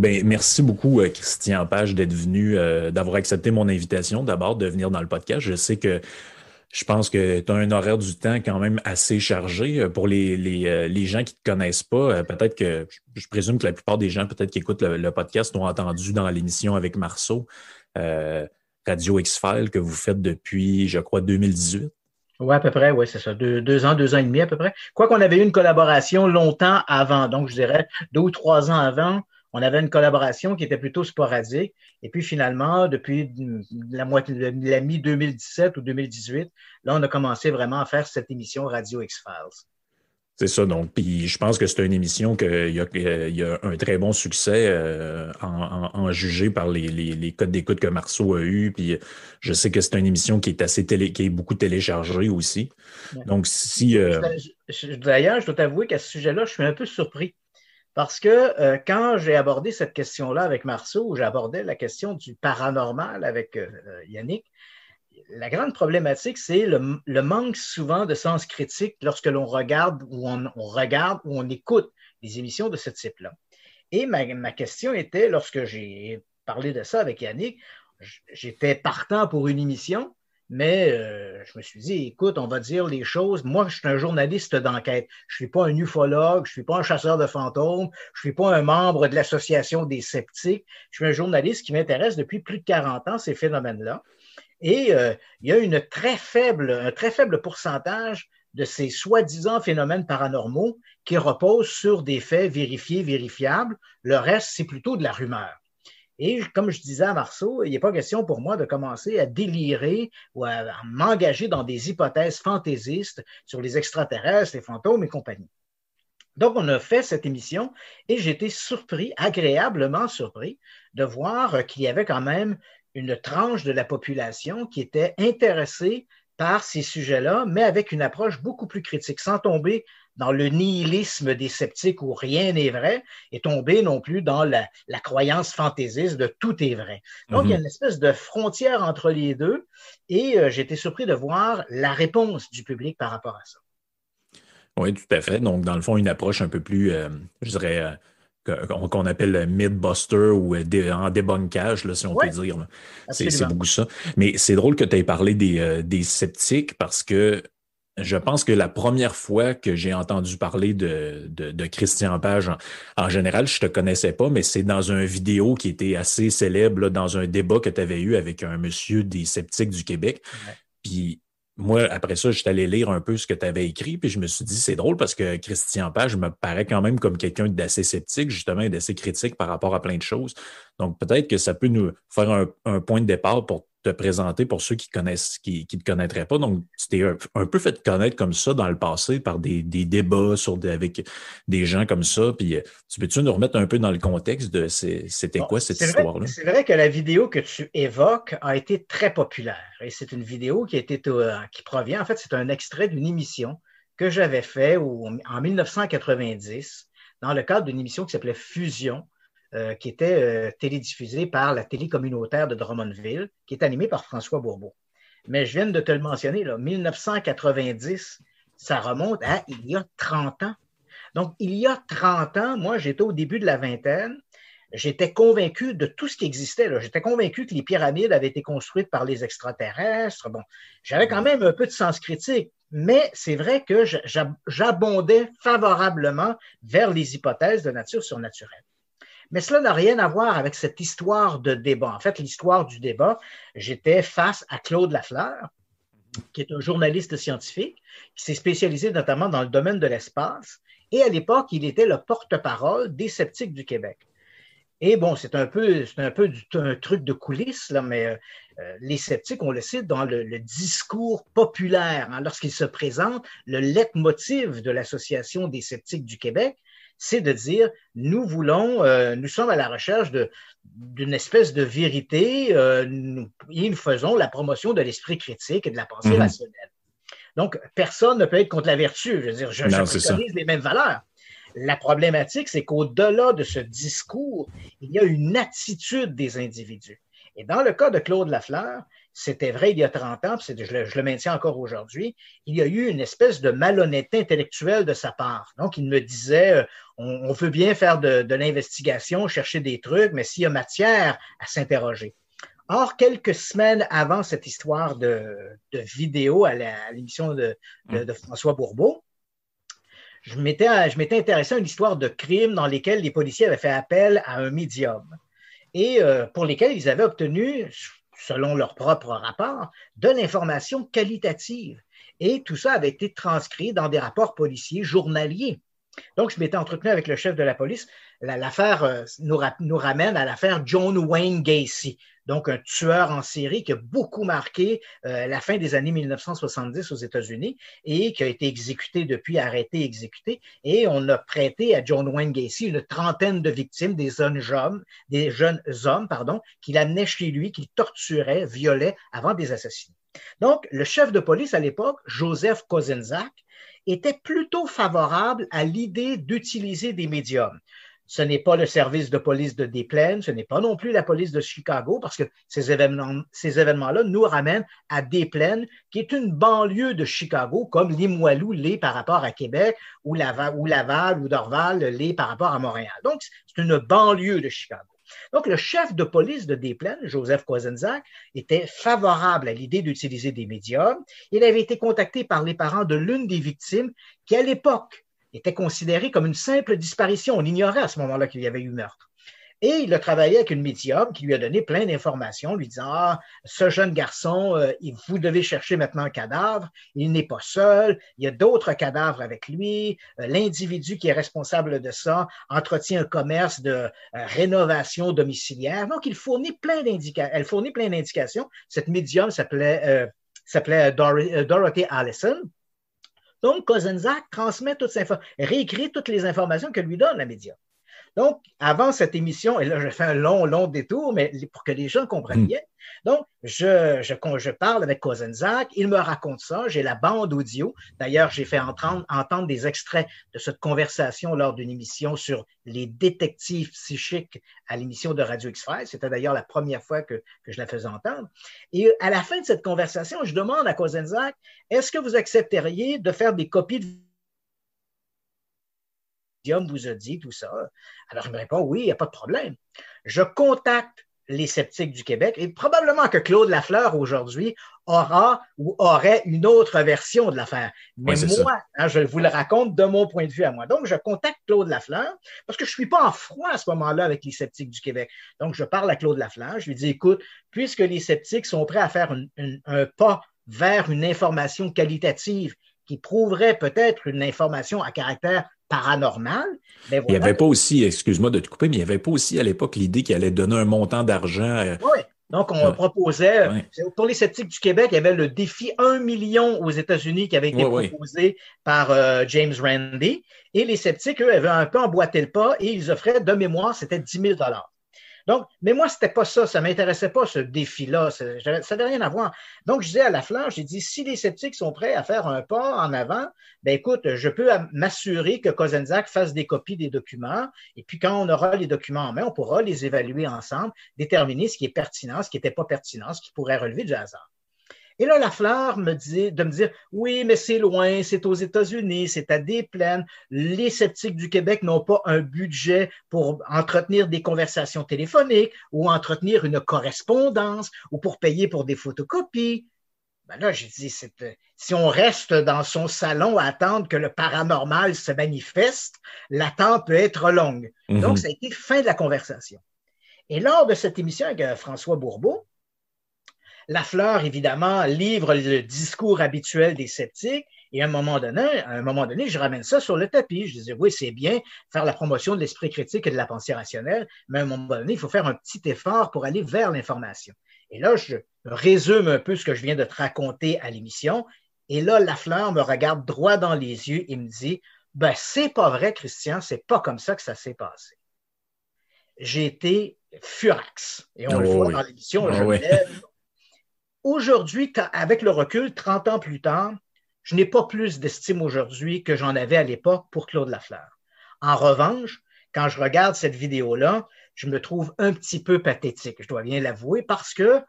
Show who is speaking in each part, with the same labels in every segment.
Speaker 1: ben, merci beaucoup, euh, Christian Page, d'être venu, euh, d'avoir accepté mon invitation, d'abord de venir dans le podcast. Je sais que je pense que tu as un horaire du temps quand même assez chargé. Euh, pour les, les, les gens qui ne te connaissent pas, peut-être que je présume que la plupart des gens peut-être qui écoutent le, podcast ont entendu dans l'émission avec Marceau, Radio X-File, que vous faites depuis, je crois, 2018.
Speaker 2: Oui, à peu près, oui, c'est ça. Deux, deux, ans, deux ans et demi à peu près. Quoi qu'on avait eu une collaboration longtemps avant, donc je dirais deux ou trois ans avant, on avait une collaboration qui était plutôt sporadique. Et puis finalement, depuis la moitié de la mi-2017 ou 2018, là, on a commencé vraiment à faire cette émission Radio X-Files.
Speaker 1: C'est ça, donc. Puis je pense que c'est une émission qui y, a, un très bon succès euh, en, jugé par les, codes d'écoute que Marceau a eu. Puis je sais que c'est une émission qui est assez télé, qui est beaucoup téléchargée aussi. Donc si. Euh,
Speaker 2: d'ailleurs, je dois t'avouer qu'à ce sujet-là, je suis un peu surpris. Parce que euh, quand j'ai abordé cette question-là avec Marceau, j'ai abordé la question du paranormal avec euh, Yannick, la grande problématique, c'est le, manque souvent de sens critique lorsque l'on regarde ou on, regarde ou on écoute des émissions de ce type-là. Et ma, question était, lorsque j'ai parlé de ça avec Yannick, j'étais partant pour une émission, mais euh, je me suis dit, écoute, on va dire les choses. Moi, je suis un journaliste d'enquête. Je ne suis pas un ufologue, je ne suis pas un chasseur de fantômes, je ne suis pas un membre de l'Association des sceptiques. Je suis un journaliste qui m'intéresse depuis plus de 40 ans, ces phénomènes-là. Et euh, il y a une très faible, un très faible pourcentage de ces soi-disant phénomènes paranormaux qui reposent sur des faits vérifiés, vérifiables. Le reste, c'est plutôt de la rumeur. Et comme je disais à Marceau, il n'est pas question pour moi de commencer à délirer ou à, m'engager dans des hypothèses fantaisistes sur les extraterrestres, les fantômes et compagnie. Donc, on a fait cette émission et j'ai été surpris, agréablement surpris, de voir qu'il y avait quand même une tranche de la population qui était intéressée par ces sujets-là, mais avec une approche beaucoup plus critique, sans tomber dans le nihilisme des sceptiques où rien n'est vrai et tomber non plus dans la, croyance fantaisiste de tout est vrai. Donc, il y a mhm. une espèce de frontière entre les deux et euh, j'ai été surpris de voir la réponse du public par rapport à ça.
Speaker 1: Oui, tout à fait. Donc, dans le fond, une approche un peu plus, euh, je dirais, euh, qu'on appelle mid-buster ou en débunkage, là, si on peut dire. C'est beaucoup ça. Mais c'est drôle que tu aies parlé des, des sceptiques parce que je pense que la première fois que j'ai entendu parler de, de, Christian Page, en, général, je ne te connaissais pas, mais c'est dans une vidéo qui était assez célèbre, dans un débat que tu avais eu avec un monsieur des sceptiques du Québec. Puis moi, après ça, j'étais allé lire un peu ce que tu avais écrit, puis je me suis dit, c'est drôle parce que Christian Page me paraît quand même comme quelqu'un d'assez sceptique, justement, et d'assez critique par rapport à plein de choses. Donc, peut-être que ça peut nous faire un, un point de départ pour te présenter pour ceux qui connaissent, qui ne te connaîtraient pas. Donc, tu t'es un, peu fait connaître comme ça dans le passé par des, débats sur avec des gens comme ça. Puis, euh, tu peux-tu nous remettre un peu dans le contexte de c'était quoi cette histoire-là?
Speaker 2: C'est vrai que la vidéo que tu évoques a été très populaire. Et c'est une vidéo qui, euh, qui provient, en fait, c'est un extrait d'une émission que j'avais fait en 1990 dans le cadre d'une émission qui s'appelait Fusion euh, qui était euh, télédiffusée par la télé communautaire de Drummondville, qui est animée par François Bourbeau. Mais je viens de te le mentionner, là, 1990, ça remonte à il y a 30 ans. Donc, il y a 30 ans, moi, j'étais au début de la vingtaine, j'étais convaincu de tout ce qui existait. J'étais convaincu que les pyramides avaient été construites par les extraterrestres. Bon, j'avais quand même un peu de sens critique, mais c'est vrai que j'abondais favorablement vers les hypothèses de nature surnaturelle. Mais cela n'a rien à voir avec cette histoire de débat. En fait, l'histoire du débat, j'étais face à Claude Lafleur, qui est un journaliste scientifique, qui s'est spécialisé notamment dans le domaine de l'espace. Et à l'époque, il était le porte-parole des sceptiques du Québec. Et bon, c'est un peu, c'est un peu du, un truc de coulisses, là, mais euh, les sceptiques, on le sait, dans le, discours populaire, hein, lorsqu'ils se présentent, le leitmotiv de l'Association des sceptiques du Québec, c'est de dire, nous voulons, euh, nous sommes à la recherche d'une espèce de vérité euh, et nous faisons la promotion de l'esprit critique et de la pensée mhm. rationnelle. Donc, personne ne peut être contre la vertu. Je veux dire, je, je les mêmes valeurs. La problématique, c'est qu'au-delà de ce discours, il y a une attitude des individus. Et dans le cas de Claude Lafleur, c'était vrai il y a 30 ans, puis je le, je le maintiens encore aujourd'hui, il y a eu une espèce de malhonnêteté intellectuelle de sa part. Donc, il me disait, euh, on, veut bien faire de, l'investigation, chercher des trucs, mais s'il y a matière à s'interroger. Or, quelques semaines avant cette histoire de, vidéo à l'émission de, de, François Bourbeau, je m'étais intéressé à une histoire de crime dans lesquels les policiers avaient fait appel à un médium et euh, pour lesquels ils avaient obtenu, selon leur propre rapport, de l'information qualitative. Et tout ça avait été transcrit dans des rapports policiers journaliers. Donc, je m'étais entretenu avec le chef de la police. L'affaire euh, nous, ramène à l'affaire John Wayne Gacy, donc un tueur en série qui a beaucoup marqué euh, la fin des années 1970 aux États-Unis et qui a été exécuté depuis, arrêté, exécuté. Et on a prêté à John Wayne Gacy une trentaine de victimes, des jeunes hommes, des jeunes hommes, pardon, qu'il amenait chez lui, qu'il torturait, violait avant des assassinats. Donc, le chef de police à l'époque, Joseph Kozenzak, était plutôt favorable à l'idée d'utiliser des médiums. Ce n'est pas le service de police de Des Plaines, ce n'est pas non plus la police de Chicago, parce que ces événements, ces événements-là nous ramènent à Des Plaines, qui est une banlieue de Chicago, comme Limoilou l'est par rapport à Québec, ou Laval, ou, Laval, ou Dorval l'est par rapport à Montréal. Donc, c'est une banlieue de Chicago. Donc, le chef de police de Des Plaines, Joseph Kozenczak, était favorable à l'idée d'utiliser des médiums. Il avait été contacté par les parents de l'une des victimes qui, à l'époque, était considérée comme une simple disparition. On ignorait à ce moment-là qu'il y avait eu meurtre. Et il a travaillé avec une médium qui lui a donné plein d'informations, lui disant Ah, ce jeune garçon, euh, vous devez chercher maintenant un cadavre. Il n'est pas seul. Il y a d'autres cadavres avec lui. Euh, l'individu qui est responsable de ça entretient un commerce de euh, rénovation domiciliaire. Donc, il fournit plein d'indications. Elle fournit plein d'indications. Cette médium s'appelait Dorothy Allison. Donc, Kozenzak transmet toutes ces réécrit toutes les informations que lui donne la médium. Donc, avant cette émission, et là, je fais un long, long détour, mais pour que les gens comprennent hmm. bien. Donc, je, je, je parle avec Kozenzak, il me raconte ça, j'ai la bande audio. D'ailleurs, j'ai fait entendre, entendre des extraits de cette conversation lors d'une émission sur les détectives psychiques à l'émission de Radio X-Files. C'était d'ailleurs la première fois que, que, je la faisais entendre. Et à la fin de cette conversation, je demande à Kozenzak, est-ce que vous accepteriez de faire des copies de vous a dit tout ça. Alors, il me répond, oui, il n'y a pas de problème. Je contacte les sceptiques du Québec et probablement que Claude Lafleur aujourd'hui aura ou aurait une autre version de l'affaire. Mais moi, hein, je vous le raconte de mon point de vue à moi. Donc, je contacte Claude Lafleur parce que je ne suis pas en froid à ce moment-là avec les sceptiques du Québec. Donc, je parle à Claude Lafleur, je lui dis, écoute, puisque les sceptiques sont prêts à faire un pas vers une information qualitative qui prouverait peut-être une information à caractère paranormal.
Speaker 1: Ben il n'y avait pas aussi, excuse-moi de te couper, mais il n'y avait pas aussi à l'époque l'idée qu'il allait donner un montant d'argent. Euh,
Speaker 2: oui. Donc, on proposait, pour les sceptiques du Québec, il y avait le défi 1 million aux États-Unis qui avait été proposé par euh, James Randi. Et les sceptiques, eux, avaient un peu emboîté le pas et ils offraient, de mémoire, c'était 10 000 donc, mais moi, c'était pas ça. Ça m'intéressait pas, ce défi-là. Ça n'avait rien à voir. Donc, je disais à la flanche, j'ai dit, si les sceptiques sont prêts à faire un pas en avant, ben écoute, je peux m'assurer que Kozenzak fasse des copies des documents. Et puis, quand on aura les documents en main, on pourra les évaluer ensemble, déterminer ce qui est pertinent, ce qui n'était pas pertinent, ce qui pourrait relever du hasard. Et là, la fleur me dit de me dire oui, mais c'est loin, c'est aux États-Unis, c'est à des plaines. Les sceptiques du Québec n'ont pas un budget pour entretenir des conversations téléphoniques ou entretenir une correspondance ou pour payer pour des photocopies. Ben là, j'ai dit, si on reste dans son salon à attendre que le paranormal se manifeste, l'attente peut être longue. Mm-hmm. Donc, ça a été fin de la conversation. Et lors de cette émission avec euh, François Bourbeau, Lafleur, évidemment, livre le discours habituel des sceptiques. Et à un moment donné, à un moment donné, je ramène ça sur le tapis. Je disais, oui, c'est bien faire la promotion de l'esprit critique et de la pensée rationnelle, mais à un moment donné, il faut faire un petit effort pour aller vers l'information. Et là, je résume un peu ce que je viens de te raconter à l'émission. Et là, Lafleur me regarde droit dans les yeux et me dit, Ben, c'est pas vrai, Christian, c'est pas comme ça que ça s'est passé. J'ai été furax. Et on le oh voit dans l'émission, oh Aujourd'hui, avec le recul, 30 ans plus tard, je n'ai pas plus d'estime aujourd'hui que j'en avais à l'époque pour Claude Lafleur. En revanche, quand je regarde cette vidéo-là, je me trouve un petit peu pathétique, je dois bien l'avouer, parce que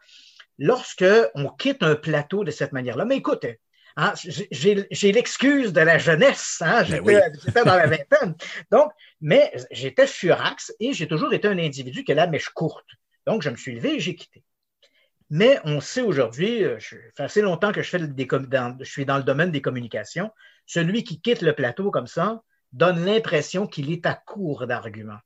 Speaker 2: lorsque on quitte un plateau de cette manière-là, mais écoutez, hein, j'ai l'excuse de la jeunesse, hein, ben j'étais dans la vingtaine. Donc, mais j'étais furax et j'ai toujours été un individu qui a la mèche courte. Donc, je me suis levé et j'ai quitté. Mais on sait aujourd'hui, euh, ça fait assez longtemps que je, fais je suis dans le domaine des communications, celui qui quitte le plateau comme ça donne l'impression qu'il est à court d'arguments.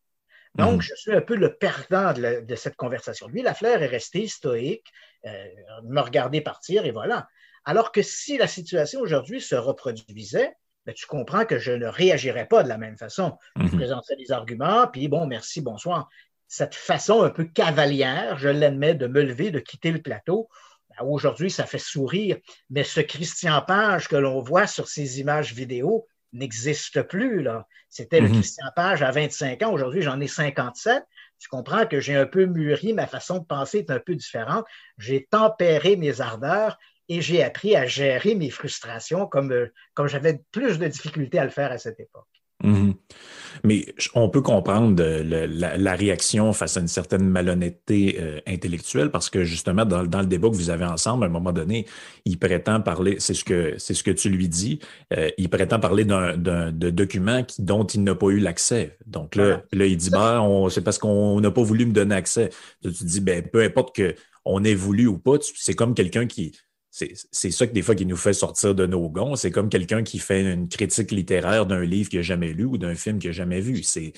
Speaker 2: Donc, mhm. je suis un peu le perdant de, cette conversation. Lui, la fleur est resté stoïque, euh, me regarder partir et voilà. Alors que si la situation aujourd'hui se reproduisait, ben, tu comprends que je ne réagirais pas de la même façon. Je mhm. présenterais des arguments, puis bon, merci, bonsoir cette façon un peu cavalière, je l'admets, de me lever, de quitter le plateau. Ben, aujourd'hui, ça fait sourire, mais ce Christian Page que l'on voit sur ces images vidéo n'existe plus. Là. C'était le mhm. Christian Page à 25 ans. Aujourd'hui, j'en ai 57. Tu comprends que j'ai un peu mûri, ma façon de penser est un peu différente. J'ai tempéré mes ardeurs et j'ai appris à gérer mes frustrations comme, euh, comme j'avais plus de difficultés à le faire à cette époque.
Speaker 1: Mhm. Mais on peut comprendre la, réaction face à une certaine malhonnêteté euh, intellectuelle parce que justement, dans, le débat que vous avez ensemble, à un moment donné, il prétend parler, c'est ce que c'est ce que tu lui dis, euh, il prétend parler d'un de document dont il n'a pas eu l'accès. Donc là, là, il dit bah, c'est parce qu'on n'a pas voulu me donner accès. tu dis ben peu importe que on ait voulu ou pas, c'est comme quelqu'un qui c'est ça que des fois qui nous fait sortir de nos gonds. C'est comme quelqu'un qui fait une critique littéraire d'un livre qu'il n'a jamais lu ou d'un film qu'il n'a jamais vu. C'est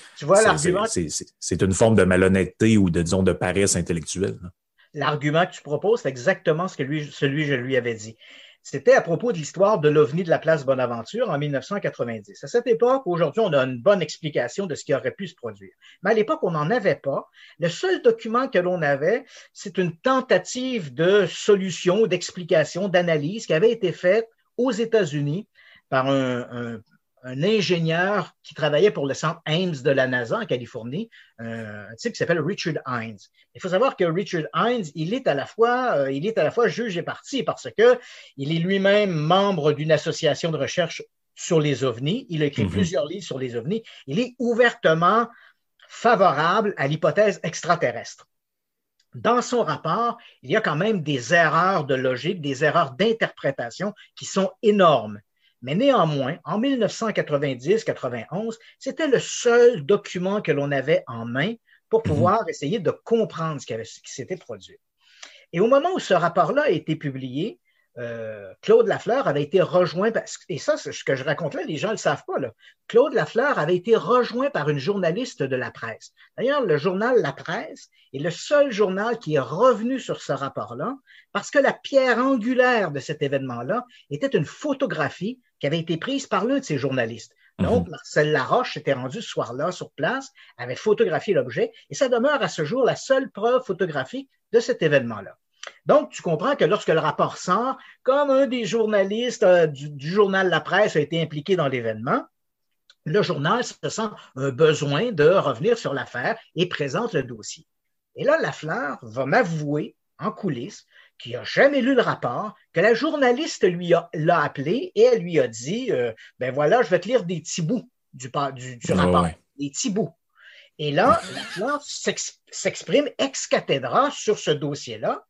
Speaker 1: une forme de malhonnêteté ou de, disons, de paresse intellectuelle.
Speaker 2: L'argument que tu proposes, c'est exactement ce que lui, celui que je lui avais dit. C'était à propos de l'histoire de l'OVNI de la place Bonaventure en 1990. À cette époque, aujourd'hui, on a une bonne explication de ce qui aurait pu se produire. Mais à l'époque, on n'en avait pas. Le seul document que l'on avait, c'est une tentative de solution, d'explication, d'analyse qui avait été faite aux États-Unis par un, un ingénieur qui travaillait pour le centre Ames de la NASA en Californie, un type qui s'appelle Richard Hines. Il faut savoir que Richard Hines, il est à la fois, euh, il est à la fois juge et parti parce que il est lui-même membre d'une association de recherche sur les ovnis. Il a écrit mhm. plusieurs livres sur les ovnis. Il est ouvertement favorable à l'hypothèse extraterrestre. Dans son rapport, il y a quand même des erreurs de logique, des erreurs d'interprétation qui sont énormes. Mais néanmoins, en 1990-91, c'était le seul document que l'on avait en main pour mhm. pouvoir essayer de comprendre ce qui, s'était produit. Et au moment où ce rapport-là a été publié, euh, Claude Lafleur avait été rejoint, et ça, c'est ce que je raconte là, les gens ne le savent pas. Claude Lafleur avait été rejoint par une journaliste de la presse. D'ailleurs, le journal La Presse est le seul journal qui est revenu sur ce rapport-là, parce que la pierre angulaire de cet événement-là était une photographie qui avait été prise par l'un de ces journalistes. Mhm. Donc, Marcel Laroche s'était rendu ce soir-là sur place, avait photographié l'objet, et ça demeure à ce jour la seule preuve photographique de cet événement-là. Donc, tu comprends que lorsque le rapport sort, comme un des journalistes euh, du, journal La Presse a été impliqué dans l'événement, le journal se sent un besoin de revenir sur l'affaire et présente le dossier. Et là, Lafleur va m'avouer en coulisses qu'il n'a jamais lu le rapport, que la journaliste lui l'a appelé et elle lui a dit euh, Ben voilà, je vais te lire des petits bouts du, du, ah rapport, des petits bouts. Et là, Lafleur s'exprime ex cathedra sur ce dossier-là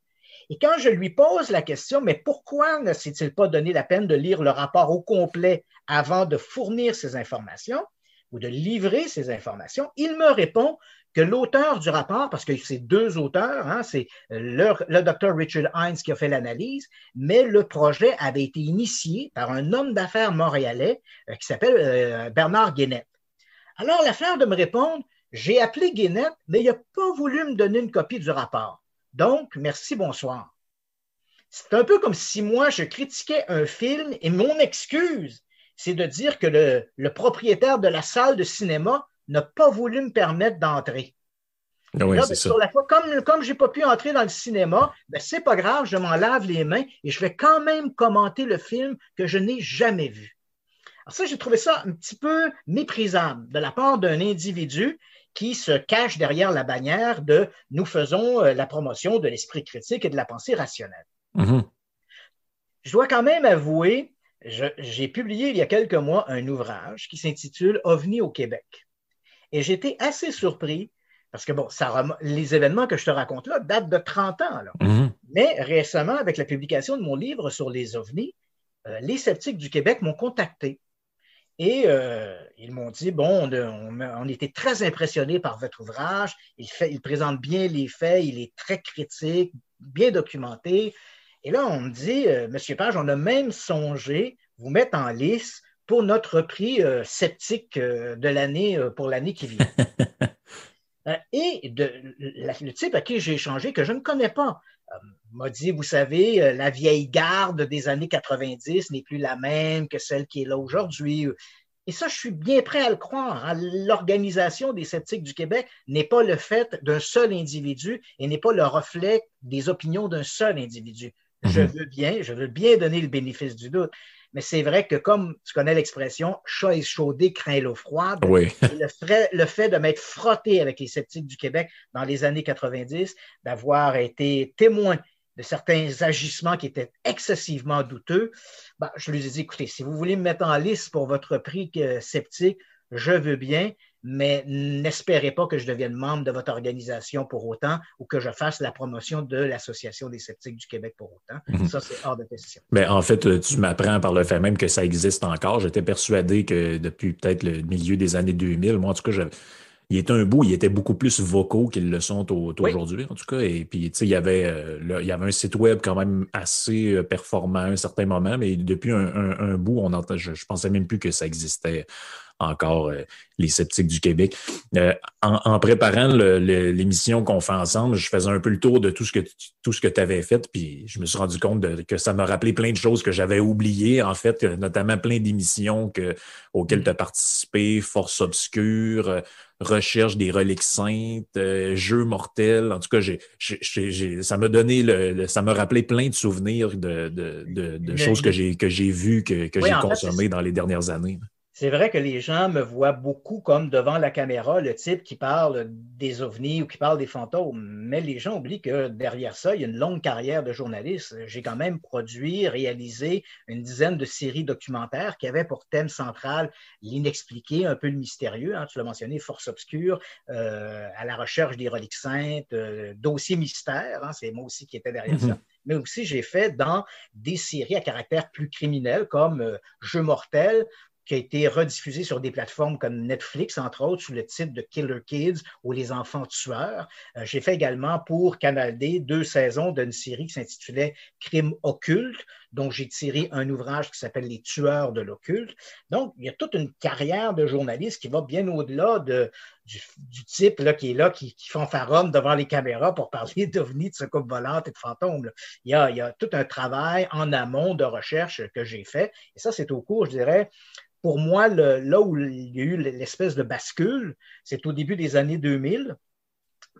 Speaker 2: et quand je lui pose la question, mais pourquoi ne s'est-il pas donné la peine de lire le rapport au complet avant de fournir ces informations ou de livrer ces informations, il me répond que l'auteur du rapport, parce que c'est deux auteurs, hein, c'est le, docteur Richard Hines qui a fait l'analyse, mais le projet avait été initié par un homme d'affaires montréalais euh, qui s'appelle euh, Bernard Guénette. Alors, l'affaire de me répondre, j'ai appelé Guénette, mais il n'a pas voulu me donner une copie du rapport. Donc, merci, bonsoir. C'est un peu comme si moi, je critiquais un film et mon excuse, c'est de dire que le, propriétaire de la salle de cinéma n'a pas voulu me permettre d'entrer.
Speaker 1: Ah oui, ben, sur
Speaker 2: la fois, comme, comme je n'ai pas pu entrer dans le cinéma, ben, c'est pas grave, je m'en lave les mains et je vais quand même commenter le film que je n'ai jamais vu. Alors ça, j'ai trouvé ça un petit peu méprisable de la part d'un individu qui se cache derrière la bannière de nous faisons euh, la promotion de l'esprit critique et de la pensée rationnelle. Mm-hmm. Je dois quand même avouer, j'ai publié il y a quelques mois un ouvrage qui s'intitule OVNI au Québec. Et j'étais assez surpris parce que, bon, ça les événements que je te raconte là datent de 30 ans. Mm-hmm. Mais récemment, avec la publication de mon livre sur les ovnis, euh, les sceptiques du Québec m'ont contacté. Et euh, ils m'ont dit, bon, on, était très impressionnés par votre ouvrage, il, fait, il présente bien les faits, il est très critique, bien documenté. Et là, on me dit, euh, Monsieur Page, on a même songé vous mettre en lice pour notre prix sceptique de l'année pour l'année qui vient. Euh, et le type à qui j'ai échangé, que je ne connais pas, euh, m'a dit, vous savez, euh, la vieille garde des années 90 n'est plus la même que celle qui est là aujourd'hui. Et ça, je suis bien prêt à le croire. Hein. L'organisation des sceptiques du Québec n'est pas le fait d'un seul individu et n'est pas le reflet des opinions d'un seul individu. Je mhm. veux bien, je veux bien donner le bénéfice du doute. Mais c'est vrai que, comme tu connais l'expression, chat chaudé craint l'eau froide, le, fait, de m'être frotté avec les sceptiques du Québec dans les années 90, d'avoir été témoin de certains agissements qui étaient excessivement douteux, ben, je lui ai dit, écoutez, si vous voulez me mettre en liste pour votre prix sceptique, je veux bien, mais n'espérez pas que je devienne membre de votre organisation pour autant ou que je fasse la promotion de l'Association des sceptiques du Québec pour autant. Mhm. Ça, c'est hors de question.
Speaker 1: Mais en fait, tu m'apprends par le fait même que ça existe encore. J'étais persuadé que depuis peut-être le milieu des années 2000, moi, en tout cas, il était un bout, il était beaucoup plus vocaux qu'ils le sont aujourd'hui, en tout cas. Et puis, tu sais, il y avait, euh, il y avait un site web quand même assez euh, performant à un certain moment, mais depuis un, bout, on entend, je, je pensais même plus que ça existait encore euh, les sceptiques du Québec. Euh, en, préparant l'émission qu'on fait ensemble, je faisais un peu le tour de tout ce que tout ce que tu avais fait, puis je me suis rendu compte que ça m'a rappelé plein de choses que j'avais oubliées, en fait, notamment plein d'émissions auxquelles tu as participé, Force Obscure, Recherche des reliques saintes, Jeux mortels. En tout cas, ça m'a donné le, ça m'a rappelé plein de souvenirs de, de, choses que j'ai que j'ai vues, que, que j'ai consommées dans les dernières années.
Speaker 2: C'est vrai que les gens me voient beaucoup comme devant la caméra, le type qui parle des ovnis ou qui parle des fantômes. Mais les gens oublient que derrière ça, il y a une longue carrière de journaliste. J'ai quand même produit, réalisé une dizaine de séries documentaires qui avaient pour thème central l'inexpliqué, un peu le mystérieux. Hein, tu l'as mentionné, Force obscure, euh, à la recherche des reliques saintes, euh, dossier mystère, hein, c'est moi aussi qui étais derrière ça mais aussi j'ai fait dans des séries à caractère plus criminel comme euh, Jeux mortels qui a été rediffusé sur des plateformes comme Netflix, entre autres, sous le titre de Killer Kids ou Les enfants tueurs. Euh, j'ai fait également pour Canal D deux saisons d'une série qui s'intitulait Crime occulte, dont j'ai tiré un ouvrage qui s'appelle Les tueurs de l'occulte. Donc, il y a toute une carrière de journaliste qui va bien au-delà de, du, type là, qui est là, qui, qui fanfaronne devant les caméras pour parler d'ovnis, de secours volantes et de fantômes. Il y a tout un travail en amont de recherche que j'ai fait. Et ça, c'est au cours, je dirais, pour moi, là où il y a eu l'espèce de bascule, c'est au début des années 2000.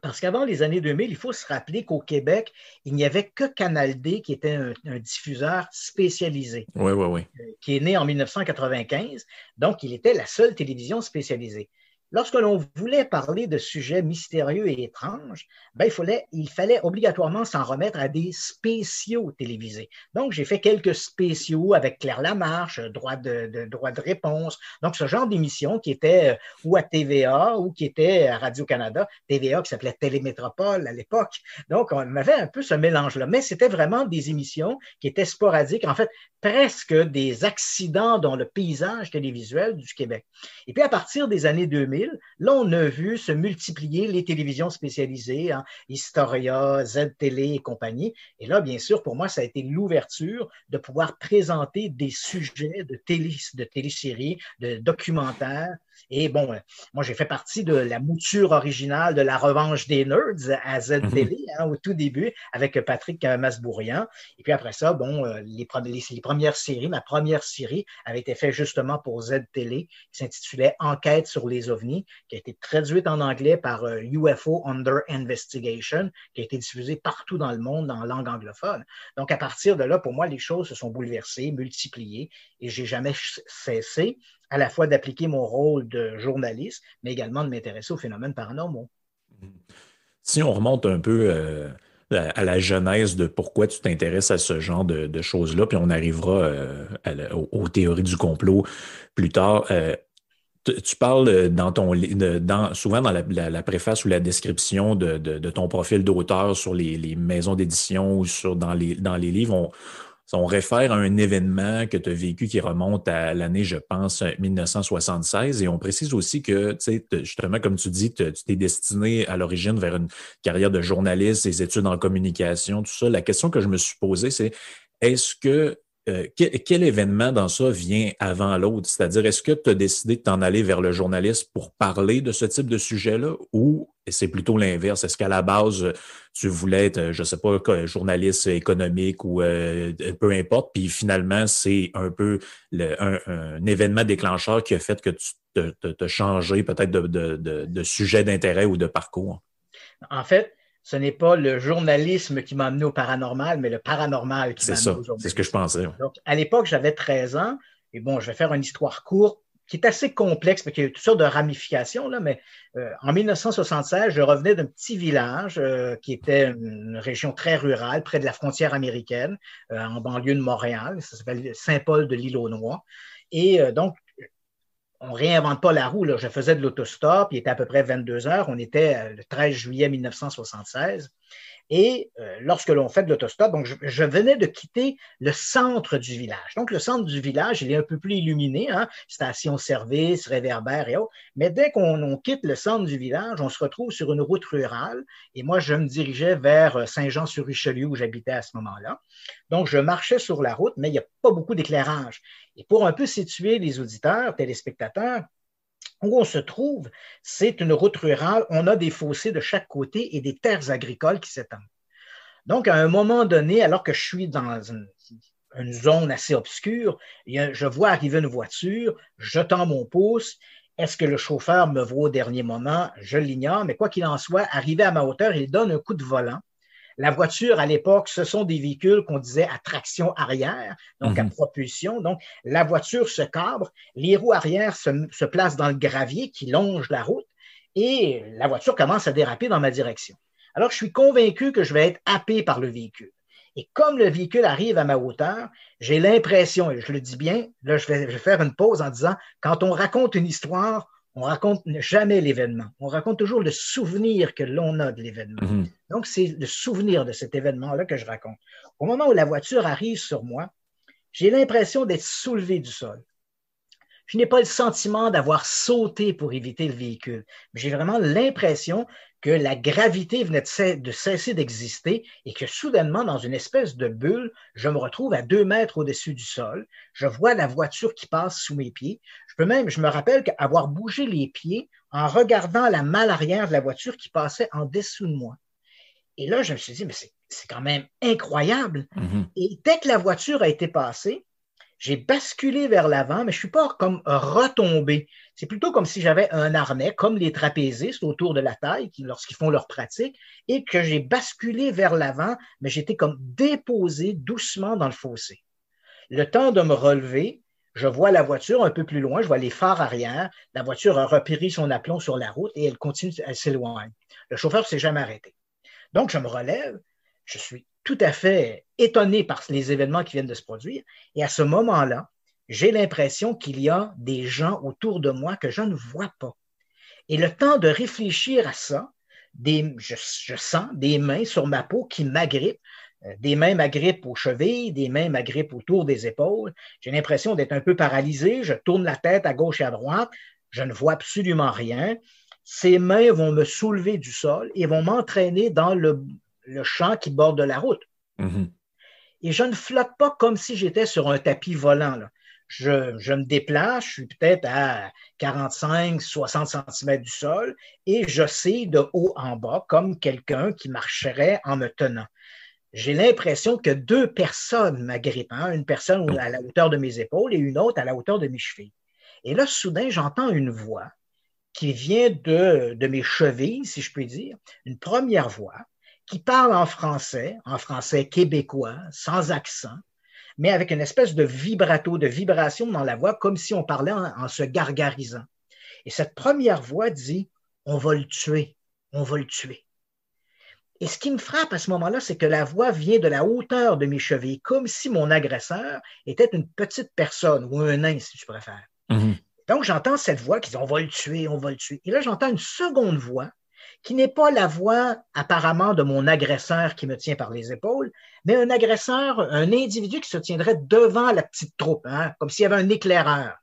Speaker 2: Parce qu'avant les années 2000, il faut se rappeler qu'au Québec, il n'y avait que Canal D qui était un, un diffuseur spécialisé.
Speaker 1: Oui, oui, oui.
Speaker 2: Qui est né en 1995. Donc, il était la seule télévision spécialisée. Lorsque l'on voulait parler de sujets mystérieux et étranges, ben, il, fallait, obligatoirement s'en remettre à des spéciaux télévisés. Donc, j'ai fait quelques spéciaux avec Claire Lamarche, droit de, droit de réponse. Donc, ce genre d'émission qui était euh, ou à TVA ou qui était à Radio-Canada, TVA qui s'appelait Télémétropole à l'époque. Donc, on avait un peu ce mélange-là. Mais c'était vraiment des émissions qui étaient sporadiques, en fait, presque des accidents dans le paysage télévisuel du Québec. Et puis, à partir des années 2000, Là, on a vu se multiplier les télévisions spécialisées, hein, Historia, Z-Télé et compagnie. Et là, bien sûr, pour moi, ça a été l'ouverture de pouvoir présenter des sujets de, télé, de téléséries, de documentaires Et bon, euh, moi, j'ai fait partie de la mouture originale de La Revanche des Nerds à Z mhm. hein, au tout début avec Patrick Masbourian. Et puis après ça, bon, euh, les, les, premières séries, ma première série avait été faite justement pour Z Télé, qui s'intitulait Enquête sur les ovnis, qui a été traduite en anglais par UFO Under Investigation, qui a été diffusée partout dans le monde en langue anglophone. Donc, à partir de là, pour moi, les choses se sont bouleversées, multipliées, et j'ai jamais cessé à la fois d'appliquer mon rôle de journaliste, mais également de m'intéresser aux phénomènes paranormaux.
Speaker 1: Si on remonte un peu euh, à la genèse de pourquoi tu t'intéresses à ce genre de, choses-là, puis on arrivera euh, aux, théories du complot plus tard. Euh, tu parles dans ton dans, souvent dans la, préface ou la description de, ton profil d'auteur sur les, maisons d'édition ou sur dans les, dans les livres, on réfère à un événement que tu as vécu qui remonte à l'année, je pense, 1976. Et on précise aussi que, justement, comme tu dis, tu t'es destiné à l'origine vers une carrière de journaliste, des études en communication, tout ça. La question que je me suis posée, c'est est-ce que euh, quel, événement dans ça vient avant l'autre? C'est-à-dire, est-ce que tu as décidé de t'en aller vers le journaliste pour parler de ce type de sujet-là ou c'est plutôt l'inverse? Est-ce qu'à la base, tu voulais être, je ne sais pas, journaliste économique ou euh, peu importe, puis finalement, c'est un peu un, événement déclencheur qui a fait que tu t'as changé peut-être de, de sujet d'intérêt ou de parcours?
Speaker 2: En fait, ce n'est pas le journalisme qui m'a amené au paranormal, mais le paranormal qui m'a amené
Speaker 1: au journalisme. C'est ce que je pensais.
Speaker 2: Donc, à l'époque, j'avais 13 ans. Et bon, je vais faire une histoire courte qui est assez complexe, mais qui a toutes sortes de ramifications. Là, mais euh, en 1976, je revenais d'un petit village euh, qui était une région très rurale, près de la frontière américaine, euh, en banlieue de Montréal. Ça s'appelle Saint-Paul de l'île aux Noix. Et donc, on réinvente pas la roue. Là. Je faisais de l'autostop, il était à peu près 22 heures. On était euh, le 13 juillet 1976. Et euh, lorsque l'on fait de l'autostop, donc je, venais de quitter le centre du village. Donc le centre du village, il est un peu plus illuminé, hein, station-service, réverbère et autres. Mais dès qu'on quitte le centre du village, on se retrouve sur une route rurale. Et moi, je me dirigeais vers euh, Saint-Jean-sur-Richelieu où j'habitais à ce moment-là. Donc je marchais sur la route, mais il n'y a pas beaucoup d'éclairage. Et pour un peu situer les auditeurs, téléspectateurs, où on se trouve, c'est une route rurale. On a des fossés de chaque côté et des terres agricoles qui s'étendent. Donc, à un moment donné, alors que je suis dans une, zone assez obscure, je vois arriver une voiture, je tends mon pouce. Est-ce que le chauffeur me voit au dernier moment? Je l'ignore, mais quoi qu'il en soit, arrivé à ma hauteur, il donne un coup de volant. La voiture, à l'époque, ce sont des véhicules qu'on disait à traction arrière, donc à mhm. propulsion. Donc, la voiture se cabre, les roues arrière se, placent dans le gravier qui longe la route et la voiture commence à déraper dans ma direction. Alors, je suis convaincu que je vais être happé par le véhicule. Et comme le véhicule arrive à ma hauteur, j'ai l'impression, et je le dis bien, là, je vais, faire une pause en disant, quand on raconte une histoire, on raconte jamais l'événement. On raconte toujours le souvenir que l'on a de l'événement. Mhm. Donc, c'est le souvenir de cet événement-là que je raconte. Au moment où la voiture arrive sur moi, j'ai l'impression d'être soulevé du sol. Je n'ai pas le sentiment d'avoir sauté pour éviter le véhicule. J'ai vraiment l'impression que la gravité venait de cesser d'exister et que soudainement, dans une espèce de bulle, je me retrouve à deux mètres au-dessus du sol. Je vois la voiture qui passe sous mes pieds. Je peux même, je me rappelle qu'avoir bougé les pieds en regardant la malle arrière de la voiture qui passait en dessous de moi. Et là, je me suis dit, mais c'est quand même incroyable. Mm-hmm. Et dès que la voiture a été passée, j'ai basculé vers l'avant, mais je suis pas comme retombé. C'est plutôt comme si j'avais un harnais, comme les trapézistes autour de la taille lorsqu'ils font leur pratique, et que j'ai basculé vers l'avant, mais j'étais comme déposé doucement dans le fossé. Le temps de me relever, je vois la voiture un peu plus loin, je vois les phares arrière. La voiture a repéré son aplomb sur la route et elle continue, elle s'éloigne. Le chauffeur ne s'est jamais arrêté. Donc, je me relève, je suis tout à fait étonné par les événements qui viennent de se produire. Et à ce moment-là, j'ai l'impression qu'il y a des gens autour de moi que je ne vois pas. Et le temps de réfléchir à ça, je, sens des mains sur ma peau qui m'agrippent, euh, des mains m'agrippent aux chevilles, des mains m'agrippent autour des épaules. J'ai l'impression d'être un peu paralysé, je tourne la tête à gauche et à droite, je ne vois absolument rien. Ces mains vont me soulever du sol et vont m'entraîner dans le, le champ qui borde la route. Mm-hmm. Et je ne flotte pas comme si j'étais sur un tapis volant. je, je, me déplace, je suis peut-être à 45, 60 cm du sol et je sais de haut en bas comme quelqu'un qui marcherait en me tenant. J'ai l'impression que deux personnes m'agrippent, hein, une personne à la hauteur de mes épaules et une autre à la hauteur de mes chevilles. Et là, soudain, j'entends une voix qui vient de, de mes chevilles, si je puis dire, une première voix qui parle en français, en français québécois, sans accent, mais avec une espèce de vibrato, de vibration dans la voix, comme si on parlait en, se gargarisant. Et cette première voix dit, on va le tuer, on va le tuer. Et ce qui me frappe à ce moment-là, c'est que la voix vient de la hauteur de mes chevilles, comme si mon agresseur était une petite personne ou un nain, si tu préfères. Mhm. Donc, j'entends cette voix qui dit On va le tuer, on va le tuer. Et là, j'entends une seconde voix qui n'est pas la voix apparemment de mon agresseur qui me tient par les épaules, mais un agresseur, un individu qui se tiendrait devant la petite troupe, hein, comme s'il y avait un éclaireur.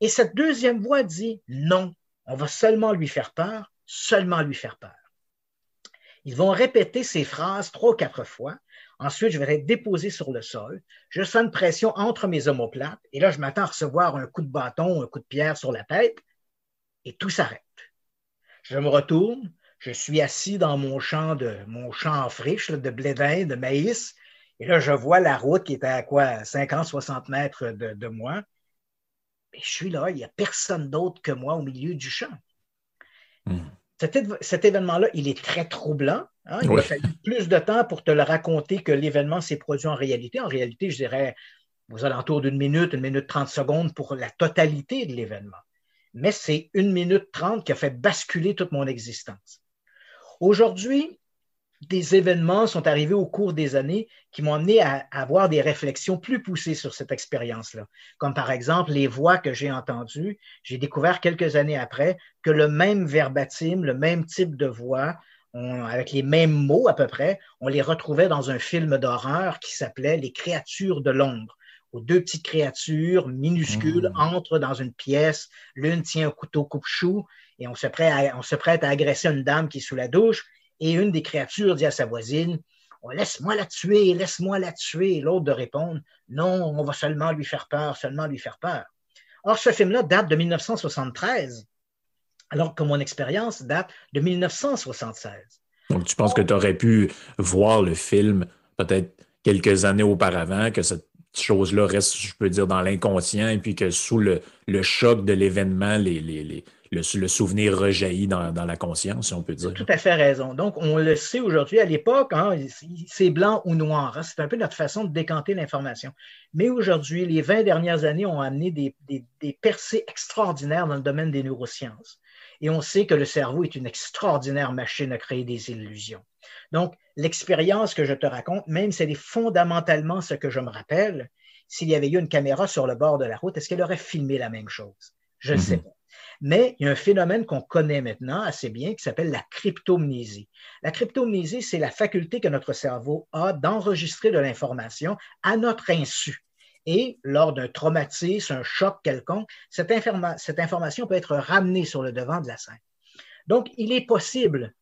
Speaker 2: Et cette deuxième voix dit non, on va seulement lui faire peur, seulement lui faire peur. Ils vont répéter ces phrases trois ou quatre fois. Ensuite, je vais être déposé sur le sol. Je sens une pression entre mes omoplates. Et là, je m'attends à recevoir un coup de bâton, un coup de pierre sur la tête. Et tout s'arrête. Je me retourne. Je suis assis dans mon champ de mon champ en friche de blé de maïs. Et là, je vois la route qui est à quoi 50, 60 mètres de, moi. Et je suis là, il n'y a personne d'autre que moi au milieu du champ. Hmm. Cet, événement-là, il est très troublant. Hein. Il a fallu plus de temps pour te le raconter que l'événement s'est produit en réalité. En réalité, je dirais aux alentours d'une minute, une minute trente secondes pour la totalité de l'événement. Mais c'est une minute trente qui a fait basculer toute mon existence. Aujourd'hui, des événements sont arrivés au cours des années qui m'ont amené à, avoir des réflexions plus poussées sur cette expérience-là. Comme par exemple les voix que j'ai entendues. J'ai découvert quelques années après que le même verbatim, le même type de voix, avec les mêmes mots à peu près, on les retrouvait dans un film d'horreur qui s'appelait Les créatures de l'ombre où deux petites créatures minuscules mmh. entrent dans une pièce, l'une tient un couteau coupe-chou et on se, prête à agresser une dame qui est sous la douche et une des créatures dit à sa voisine oh, Laisse-moi la tuer, laisse-moi la tuer. L'autre de répondre Non, on va seulement lui faire peur, seulement lui faire peur. Or, ce film-là date de 1973, alors que mon expérience date de 1976.
Speaker 1: Donc, tu penses que tu aurais pu voir le film peut-être quelques années auparavant, que cette chose-là reste, je peux dire, dans l'inconscient, et puis que sous le, choc de l'événement, les, le, souvenir rejaillit dans, la conscience, si on peut dire.
Speaker 2: Tout à fait raison. Donc, on le sait aujourd'hui. À l'époque, hein, c'est blanc ou noir. Hein. c'est un peu notre façon de décanter l'information. Mais aujourd'hui, les 20 dernières années ont amené des, percées extraordinaires dans le domaine des neurosciences. Et on sait que le cerveau est une extraordinaire machine à créer des illusions. Donc, l'expérience que je te raconte, même si elle est fondamentalement ce que je me rappelle, s'il y avait eu une caméra sur le bord de la route, est-ce qu'elle aurait filmé la même chose? Je ne sais mm-hmm. pas. Mais il y a un phénomène qu'on connaît maintenant assez bien qui s'appelle la cryptomnésie. La cryptomnésie, c'est la faculté que notre cerveau a d'enregistrer de l'information à notre insu. Et lors d'un traumatisme, un choc quelconque, cette, information peut être ramenée sur le devant de la scène. Donc, il est possible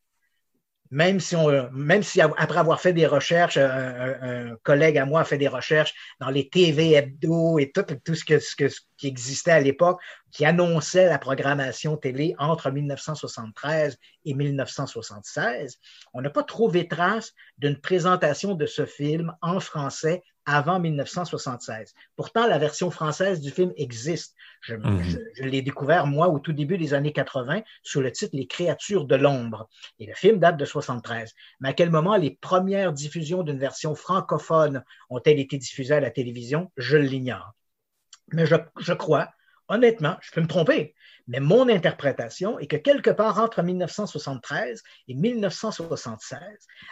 Speaker 2: même si, on, même si après avoir fait des recherches, un, collègue à moi a fait des recherches dans les TV hebdo et tout, tout ce, qui existait à l'époque, qui annonçait la programmation télé entre 1973 et 1976, on n'a pas trouvé trace d'une présentation de ce film en français avant 1976. Pourtant, la version française du film existe. Mhm. Je, l'ai découvert, moi, au tout début des années 80, sous le titre Les créatures de l'ombre. Et le film date de 73. Mais à quel moment les premières diffusions d'une version francophone ont-elles été diffusées à la télévision? Je l'ignore. Mais je, je crois, honnêtement, je peux me tromper, mais mon interprétation est que quelque part entre 1973 et 1976,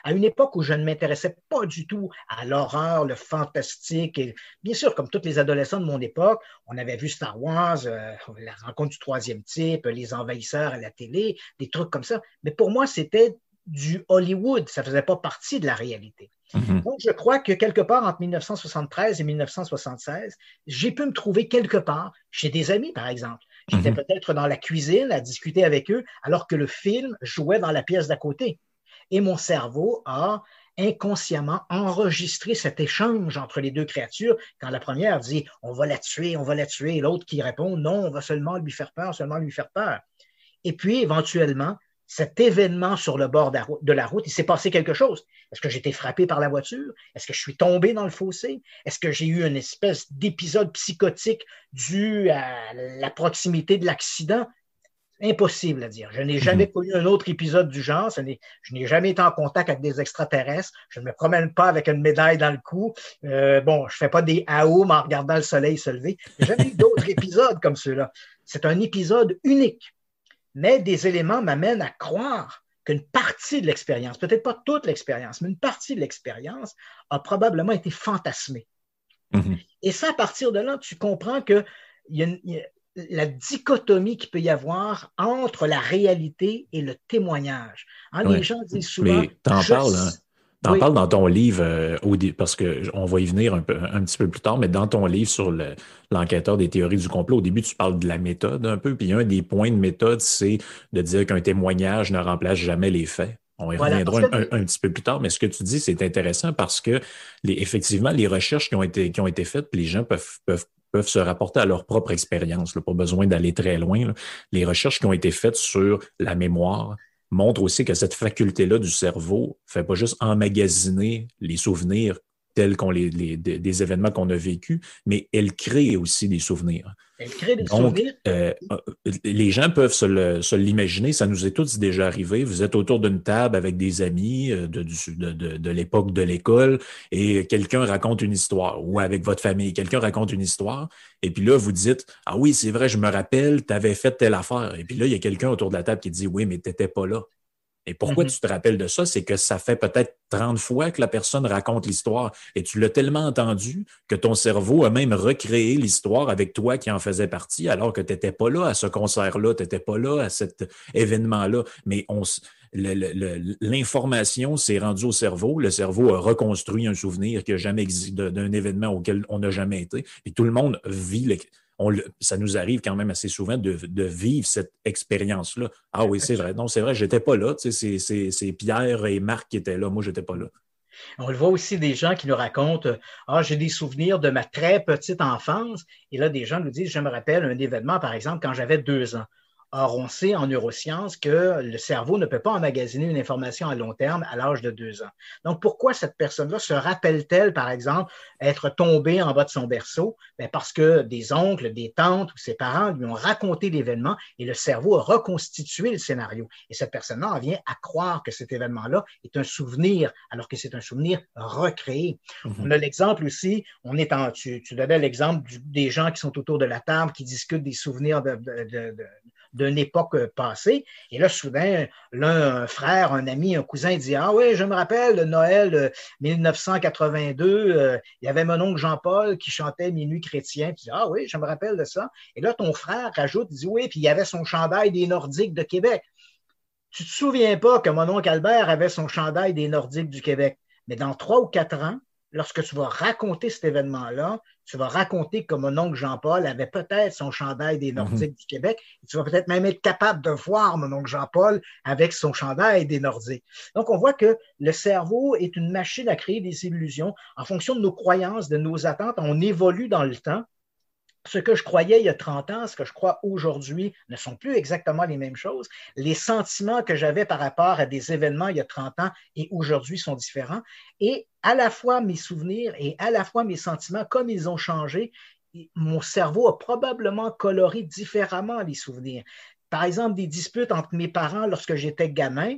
Speaker 2: à une époque où je ne m'intéressais pas du tout à l'horreur, le fantastique, et bien sûr, comme tous les adolescents de mon époque, on avait vu Star Wars, euh, la rencontre du troisième type, les envahisseurs à la télé, des trucs comme ça. Mais pour moi, c'était du Hollywood, ça ne faisait pas partie de la réalité. Mm-hmm. Donc, je crois que quelque part entre 1973 et 1976, j'ai pu me trouver quelque part chez des amis, par exemple, J'étais mhm. peut-être dans la cuisine à discuter avec eux alors que le film jouait dans la pièce d'à côté. Et mon cerveau a inconsciemment enregistrer cet échange entre les deux créatures quand la première dit on va la tuer, on va la tuer, l'autre qui répond non, on va seulement lui faire peur, seulement lui faire peur. Et puis éventuellement, cet événement sur le bord de la route, il s'est passé quelque chose. Est-ce que j'ai été frappé par la voiture? Est-ce que je suis tombé dans le fossé? Est-ce que j'ai eu une espèce d'épisode psychotique dû à la proximité de l'accident? Impossible à dire. Je n'ai jamais mhm. connu un autre épisode du genre. je n'ai jamais été en contact avec des extraterrestres. Je ne me promène pas avec une médaille dans le cou. Euh, bon, je ne fais pas des AOM en regardant le soleil se lever. Je n'ai jamais eu d'autres épisodes comme ceux-là. C'est un épisode unique. Mais des éléments m'amènent à croire qu'une partie de l'expérience, peut-être pas toute l'expérience, mais une partie de l'expérience a probablement été fantasmée. Mhm. Et ça, à partir de là, tu comprends que y a la dichotomie qu'il peut y avoir entre la réalité et le témoignage. Hein, les gens disent souvent.
Speaker 1: Mais t'en parles, hein? T'en parles dans ton livre, euh, parce qu'on va y venir un, peu, un petit peu plus tard, mais dans ton livre sur l'enquêteur des théories du complot, au début, tu parles de la méthode un peu, puis un des points de méthode, c'est de dire qu'un témoignage ne remplace jamais les faits. On y reviendra un, petit peu plus tard, mais ce que tu dis, c'est intéressant parce que les, effectivement, les recherches qui ont été, qui ont été faites, les gens peuvent, peuvent peuvent se rapporter à leur propre expérience, pas besoin d'aller très loin. Les recherches qui ont été faites sur la mémoire montrent aussi que cette faculté-là du cerveau ne fait pas juste emmagasiner les souvenirs tels qu'on les, des événements qu'on a vécus, mais elle crée aussi des souvenirs.
Speaker 2: Elle crée des souvenirs.
Speaker 1: Euh, euh, les gens peuvent se l'imaginer, ça nous est tous déjà arrivé. Vous êtes autour d'une table avec des amis euh, de, l'époque de l'école et quelqu'un raconte une histoire, ou avec votre famille, quelqu'un raconte une histoire, et puis là, vous dites Ah oui, c'est vrai, je me rappelle, tu avais fait telle affaire. Et puis là, il y a quelqu'un autour de la table qui dit Oui, mais tu n'étais pas là. Et pourquoi mm-hmm. tu te rappelles de ça? C'est que ça fait peut-être 30 fois que la personne raconte l'histoire et tu l'as tellement entendu que ton cerveau a même recréé l'histoire avec toi qui en faisais partie alors que tu n'étais pas là à ce concert-là, tu n'étais pas là à cet événement-là. Mais on, l'information s'est rendue au cerveau. Le cerveau a reconstruit un souvenir qui jamais existé d'un événement auquel on n'a jamais été. Et tout le monde vit ça nous arrive quand même assez souvent de, vivre cette expérience-là. Ah oui, c'est vrai. Non, c'est vrai, j'étais pas là. c'est Pierre et Marc qui étaient là. Moi, j'étais pas là.
Speaker 2: On le voit aussi des gens qui nous racontent Ah, j'ai des souvenirs de ma très petite enfance. Et là, des gens nous disent Je me rappelle un événement, par exemple, quand j'avais deux ans. Or, on sait en neurosciences que le cerveau ne peut pas emmagasiner une information à long terme à l'âge de deux ans. Donc, pourquoi cette personne-là se rappelle-t-elle, par exemple, être tombée en bas de son berceau? Bien parce que des oncles, des tantes ou ses parents lui ont raconté l'événement et le cerveau a reconstitué le scénario. Et cette personne-là en vient à croire que cet événement-là est un souvenir, alors que c'est un souvenir recréé. Mm-hmm. On a l'exemple aussi, on est en, tu, tu donnais l'exemple des gens qui sont autour de la table, qui discutent des souvenirs de, de, de d'une époque passée. Et là, soudain, l'un, un frère, un ami, un cousin dit Ah oui, je me rappelle Noël 1982, euh, euh, il y avait mon oncle Jean-Paul qui chantait Minuit chrétien. Tu dis Ah oui, je me rappelle de ça. Et là, ton frère rajoute, dit Oui, puis il y avait son chandail des Nordiques de Québec. Tu te souviens pas que mon oncle Albert avait son chandail des Nordiques du Québec. Mais dans trois ou quatre ans, lorsque tu vas raconter cet événement-là, tu vas raconter que mon oncle Jean-Paul avait peut-être son chandail des Nordiques mhm. du Québec, et tu vas peut-être même être capable de voir mon oncle Jean-Paul avec son chandail des Nordiques. Donc, on voit que le cerveau est une machine à créer des illusions en fonction de nos croyances, de nos attentes. On évolue dans le temps ce que je croyais il y a 30 ans, ce que je crois aujourd'hui ne sont plus exactement les mêmes choses. Les sentiments que j'avais par rapport à des événements il y a 30 ans et aujourd'hui sont différents. Et à la fois mes souvenirs et à la fois mes sentiments, comme ils ont changé, mon cerveau a probablement coloré différemment les souvenirs. Par exemple, des disputes entre mes parents lorsque j'étais gamin,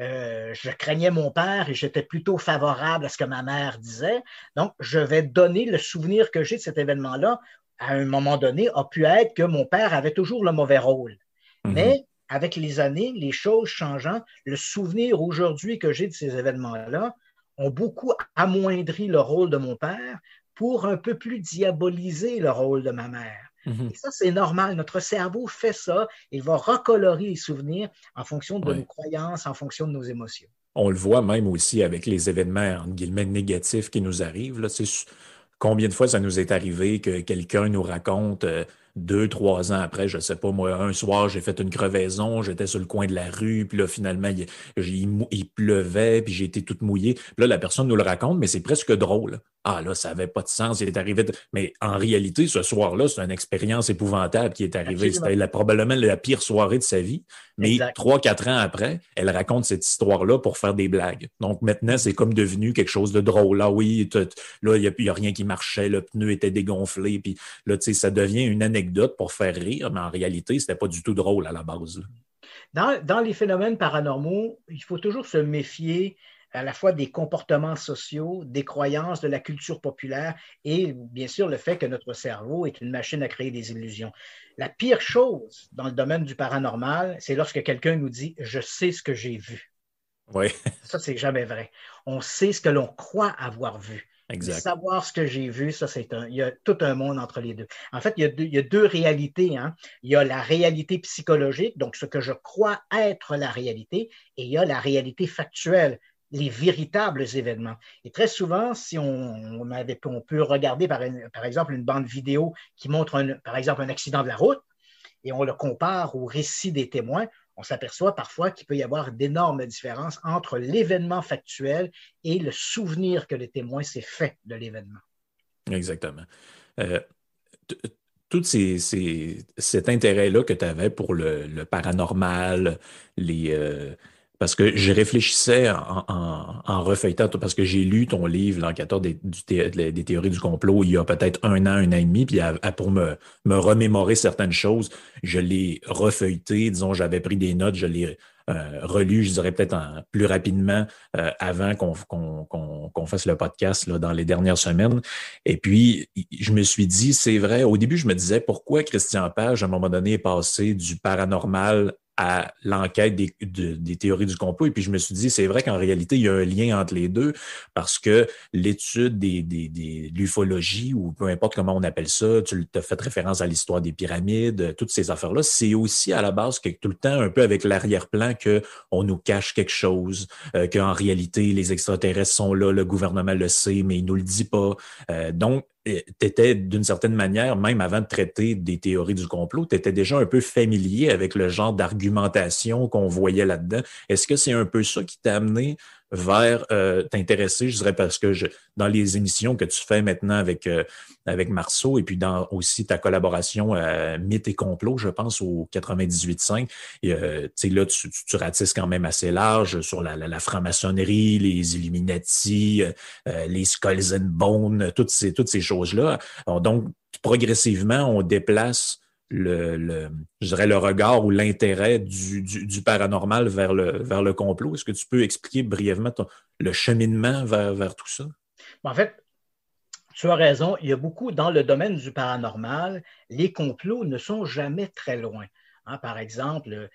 Speaker 2: euh, je craignais mon père et j'étais plutôt favorable à ce que ma mère disait. Donc, je vais donner le souvenir que j'ai de cet événement-là à un moment donné, a pu être que mon père avait toujours le mauvais rôle. Mhm. Mais avec les années, les choses changeant, le souvenir aujourd'hui que j'ai de ces événements-là ont beaucoup amoindri le rôle de mon père pour un peu plus diaboliser le rôle de ma mère. Mhm. Et ça, c'est normal. Notre cerveau fait ça. Il va recolorer les souvenirs en fonction de nos croyances, en fonction de nos émotions.
Speaker 1: On le voit même aussi avec les événements, entre guillemets, négatifs qui nous arrivent. Là. Combien de fois ça nous est arrivé que quelqu'un nous raconte euh, deux, trois ans après, je sais pas, moi, un soir, j'ai fait une crevaison, j'étais sur le coin de la rue, puis là, finalement, il, pleuvait, puis j'ai été toute mouillée. Là, la personne nous le raconte, mais c'est presque drôle. Ah là, ça n'avait pas de sens, il est arrivé. Mais en réalité, ce soir-là, c'est une expérience épouvantable qui est arrivée. C'était probablement la pire soirée de sa vie. Mais trois, quatre ans après, elle raconte cette histoire-là pour faire des blagues. Donc maintenant, c'est comme devenu quelque chose de drôle. Là, oui, là, il n'y a, rien qui marchait, le pneu était dégonflé, puis là, tu sais, ça devient une anecdote pour faire rire, mais en réalité, ce n'était pas du tout drôle à la base.
Speaker 2: Dans, dans, les phénomènes paranormaux, il faut toujours se méfier à la fois des comportements sociaux, des croyances, de la culture populaire et bien sûr le fait que notre cerveau est une machine à créer des illusions. La pire chose dans le domaine du paranormal, c'est lorsque quelqu'un nous dit ⁇ Je sais ce que j'ai vu ⁇
Speaker 1: Oui.
Speaker 2: Ça, c'est jamais vrai. On sait ce que l'on croit avoir vu.
Speaker 1: Exact.
Speaker 2: Savoir ce que j'ai vu, ça, c'est un. Il y a tout un monde entre les deux. En fait, il y a deux, il y a deux réalités. Hein. Il y a la réalité psychologique, donc ce que je crois être la réalité, et il y a la réalité factuelle, les véritables événements. Et très souvent, si on, avait, on peut regarder par, exemple une bande vidéo qui montre un, par exemple un accident de la route et on le compare au récit des témoins, on s'aperçoit parfois qu'il peut y avoir d'énormes différences entre l'événement factuel et le souvenir que le témoin s'est fait de l'événement.
Speaker 1: Exactement. Euh, tout cet intérêt-là que tu avais pour le, paranormal, les, euh, parce que je réfléchissais en, en, refeuilletant, parce que j'ai lu ton livre, L'enquêteur des, théories du complot, il y a peut-être un an, un an et demi, puis pour me, me remémorer certaines choses, je l'ai refeuilleté, disons, j'avais pris des notes, je l'ai euh, relu, je dirais peut-être plus rapidement euh, avant qu'on fasse le podcast là, dans les dernières semaines. Et puis, je me suis dit, c'est vrai, au début, je me disais, pourquoi Christian Page, à un moment donné, est passé du paranormal à l'enquête des, théories du complot. Et puis je me suis dit, c'est vrai qu'en réalité, il y a un lien entre les deux parce que l'étude des, des, de l'ufologie, ou peu importe comment on appelle ça, tu as fait référence à l'histoire des pyramides, toutes ces affaires-là, c'est aussi à la base que tout le temps un peu avec l'arrière-plan qu'on nous cache quelque chose, euh, qu'en réalité, les extraterrestres sont là, le gouvernement le sait, mais il nous le dit pas. Euh, donc, tu étais d'une certaine manière, même avant de traiter des théories du complot, tu étais déjà un peu familier avec le genre d'argumentation qu'on voyait là-dedans. Est-ce que c'est un peu ça qui t'a amené vers euh, t'intéresser, je dirais, parce que je, dans les émissions que tu fais maintenant avec, euh, avec Marceau et puis dans aussi ta collaboration euh, Mythe et complot, je pense, au 98.5, euh, là, tu, tu, ratisses quand même assez large sur la, la, franc-maçonnerie, les Illuminati, euh, les Skulls and Bones, toutes ces, toutes ces choses-là. Donc, progressivement, on déplace le, je dirais le regard ou l'intérêt du, paranormal vers le, vers le complot. Est-ce que tu peux expliquer brièvement le cheminement vers, vers tout ça?
Speaker 2: En fait, tu as raison, il y a beaucoup dans le domaine du paranormal, les complots ne sont jamais très loin. Hein, par exemple, euh,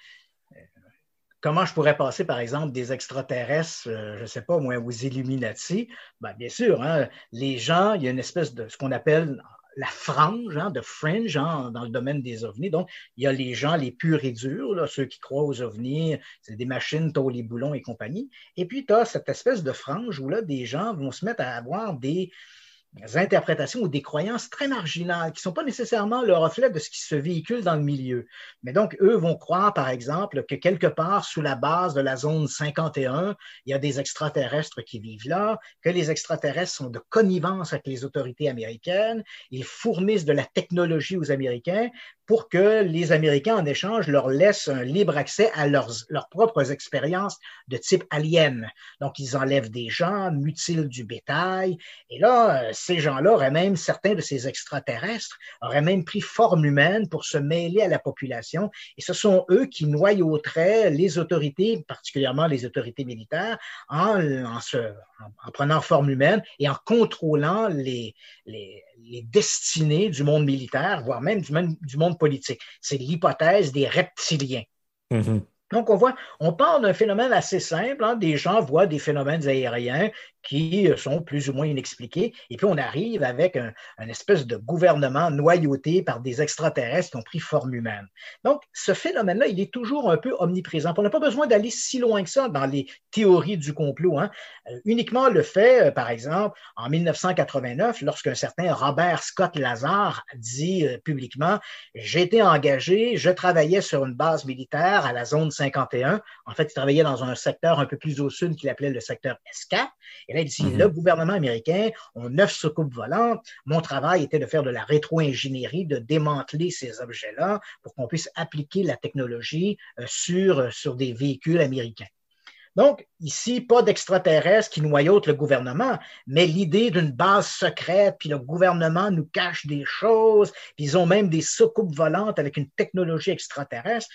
Speaker 2: comment je pourrais passer, par exemple, des extraterrestres, euh, je ne sais pas, moi, aux Illuminati? Ben, bien sûr, hein, les gens, il y a une espèce de ce qu'on appelle la frange, hein, de fringe hein, dans le domaine des ovnis. Donc, il y a les gens les purs et durs, ceux qui croient aux ovnis, c'est des machines, taux les boulons et compagnie. Et puis, tu as cette espèce de frange où là, des gens vont se mettre à avoir des, interprétations ou des croyances très marginales qui ne sont pas nécessairement le reflet de ce qui se véhicule dans le milieu. Mais donc, eux vont croire, par exemple, que quelque part sous la base de la zone 51, il y a des extraterrestres qui vivent là, que les extraterrestres sont de connivence avec les autorités américaines, ils fournissent de la technologie aux Américains pour que les Américains, en échange, leur laissent un libre accès à leurs, leurs propres expériences de type alien. Donc, ils enlèvent des gens, mutilent du bétail, et là, ces gens-là auraient même, certains de ces extraterrestres, auraient même pris forme humaine pour se mêler à la population. Et ce sont eux qui noyauteraient les autorités, particulièrement les autorités militaires, en, en, se, en, prenant forme humaine et en contrôlant les, les, les destinées du monde militaire, voire même, du monde politique. C'est l'hypothèse des reptiliens.
Speaker 1: Mm-hmm.
Speaker 2: Donc, on voit, on part d'un phénomène assez simple. Hein. Des gens voient des phénomènes aériens qui euh, sont plus ou moins inexpliqués. Et puis, on arrive avec un, espèce de gouvernement noyauté par des extraterrestres qui ont pris forme humaine. Donc, ce phénomène-là, il est toujours un peu omniprésent. On n'a pas besoin d'aller si loin que ça dans les théories du complot. Hein. Euh, uniquement le fait, euh, par exemple, en 1989, lorsqu'un certain Robert Scott Lazar dit publiquement, j'ai été engagé, je travaillais sur une base militaire à la zone 51. En fait, il travaillait dans un secteur un peu plus au sud qu'il appelait le secteur S4. Et là, il dit, mhm. le gouvernement américain a neuf soucoupes volantes. Mon travail était de faire de la rétro-ingénierie, de démanteler ces objets-là pour qu'on puisse appliquer la technologie euh, sur, euh, sur des véhicules américains. Donc, ici, pas d'extraterrestres qui noyautent le gouvernement, mais l'idée d'une base secrète, puis le gouvernement nous cache des choses, puis ils ont même des soucoupes volantes avec une technologie extraterrestre.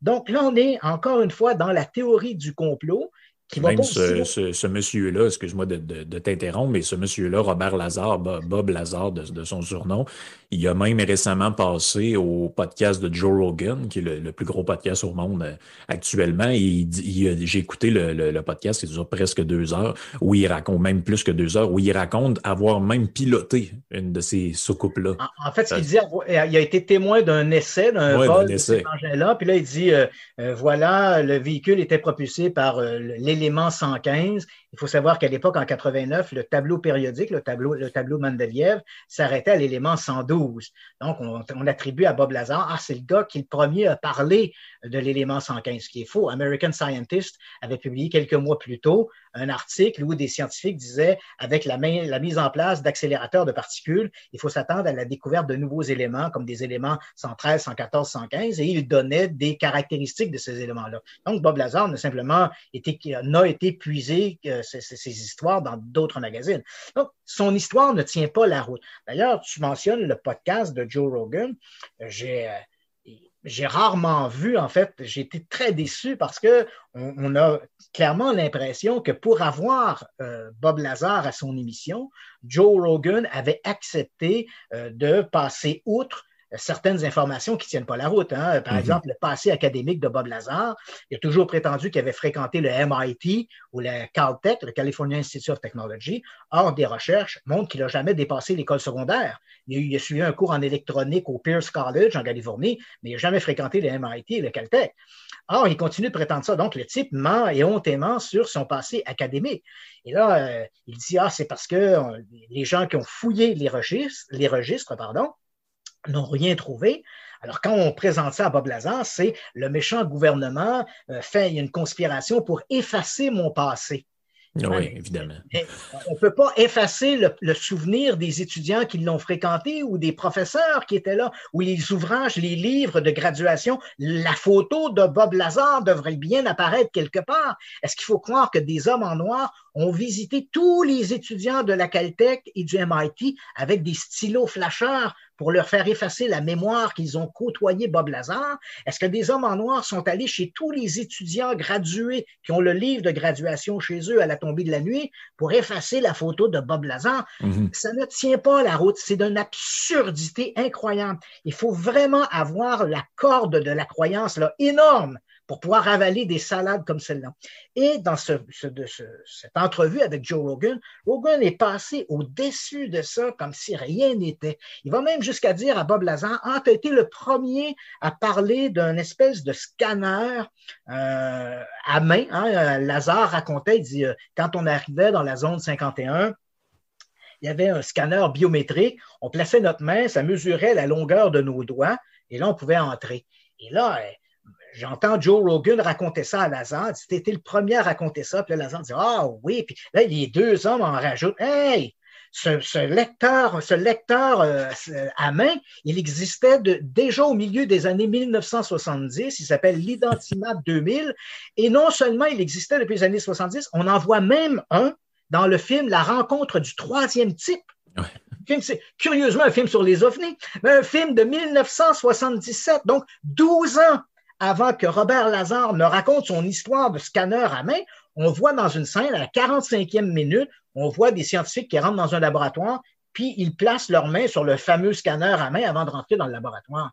Speaker 2: Donc là, on est encore une fois dans la théorie du complot
Speaker 1: même ce, monsieur-là, excuse-moi de, t'interrompre, mais ce monsieur-là, Robert Lazare, Bob Lazare de, son surnom, il a même récemment passé au podcast de Joe Rogan, qui est le, plus gros podcast au monde euh, actuellement. j'ai écouté le, podcast, il dure presque deux heures, où il raconte, même plus que deux heures, où il raconte avoir même piloté une de ces soucoupes-là.
Speaker 2: En, fait, ce qu'il dit, il a été témoin d'un essai, d'un vol de cet engin-là, puis là, il dit, euh, euh, voilà, le véhicule était propulsé par l'élément l'élément 115. Il faut savoir qu'à l'époque, en 89, le tableau périodique, le tableau, le tableau Mendeleev, s'arrêtait à l'élément 112. Donc, on, attribue à Bob Lazar, ah, c'est le gars qui le premier a parlé de l'élément 115, ce qui est faux. American Scientist avait publié quelques mois plus tôt un article où des scientifiques disaient, avec la, la mise en place d'accélérateurs de particules, il faut s'attendre à la découverte de nouveaux éléments, comme des éléments 113, 114, 115, et il donnait des caractéristiques de ces éléments-là. Donc, Bob Lazar n'a simplement été, n'a été puisé euh, ces, histoires dans d'autres magazines. Donc, son histoire ne tient pas la route. D'ailleurs, tu mentionnes le podcast de Joe Rogan. J'ai euh, rarement vu, en fait, j'ai été très déçu parce que on, a clairement l'impression que pour avoir euh, Bob Lazar à son émission, Joe Rogan avait accepté euh, de passer outre certaines informations qui ne tiennent pas la route. Hein. Par mhm. exemple, le passé académique de Bob Lazar, il a toujours prétendu qu'il avait fréquenté le MIT ou le Caltech, le California Institute of Technology. Or, des recherches montrent qu'il n'a jamais dépassé l'école secondaire. Il a, suivi un cours en électronique au Pierce College en Californie, mais il n'a jamais fréquenté le MIT et le Caltech. Or, il continue de prétendre ça. Donc, le type ment et hontément sur son passé académique. Et là, euh, il dit, ah, c'est parce que les gens qui ont fouillé les registres, les registres pardon, n'ont rien trouvé. Alors, quand on présente ça à Bob Lazar, c'est le méchant gouvernement euh, fait une conspiration pour effacer mon passé.
Speaker 1: Oui, évidemment.
Speaker 2: on ne peut pas effacer le, souvenir des étudiants qui l'ont fréquenté ou des professeurs qui étaient là, ou les ouvrages, les livres de graduation. La photo de Bob Lazar devrait bien apparaître quelque part. Est-ce qu'il faut croire que des hommes en noir ont visité tous les étudiants de la Caltech et du MIT avec des stylos flasheurs pour leur faire effacer la mémoire qu'ils ont côtoyé Bob Lazar? Est-ce que des hommes en noir sont allés chez tous les étudiants gradués qui ont le livre de graduation chez eux à la tombée de la nuit pour effacer la photo de Bob Lazar? Mm-hmm. Ça ne tient pas la route. C'est d'une absurdité incroyable. Il faut vraiment avoir la corde de la croyance là, énorme pour pouvoir avaler des salades comme celle-là. Et dans ce, cette entrevue avec Joe Rogan, Rogan est passé au-dessus de ça comme si rien n'était. Il va même jusqu'à dire à Bob Lazar, ah, tu as été le premier à parler d'un espèce de scanner euh, à main. Hein. Lazare racontait, il dit, euh, quand on arrivait dans la zone 51, il y avait un scanner biométrique. On plaçait notre main, ça mesurait la longueur de nos doigts, et là, on pouvait entrer. Et là, j'entends Joe Rogan raconter ça à Lazare. C'était le premier à raconter ça. Puis là, Lazare dit Ah oui. Puis là, les deux hommes en rajoutent Hey, ce, lecteur, ce lecteur euh, à main, il existait déjà au milieu des années 1970. Il s'appelle l'Identimap 2000. Et non seulement il existait depuis les années 70, on en voit même un dans le film La rencontre du troisième type. C'est curieusement un film sur les ovnis, mais un film de 1977, donc 12 ans avant que Robert Lazare ne raconte son histoire de scanner à main, on voit dans une scène, à la 45e minute, on voit des scientifiques qui rentrent dans un laboratoire, puis ils placent leurs mains sur le fameux scanner à main avant de rentrer dans le laboratoire.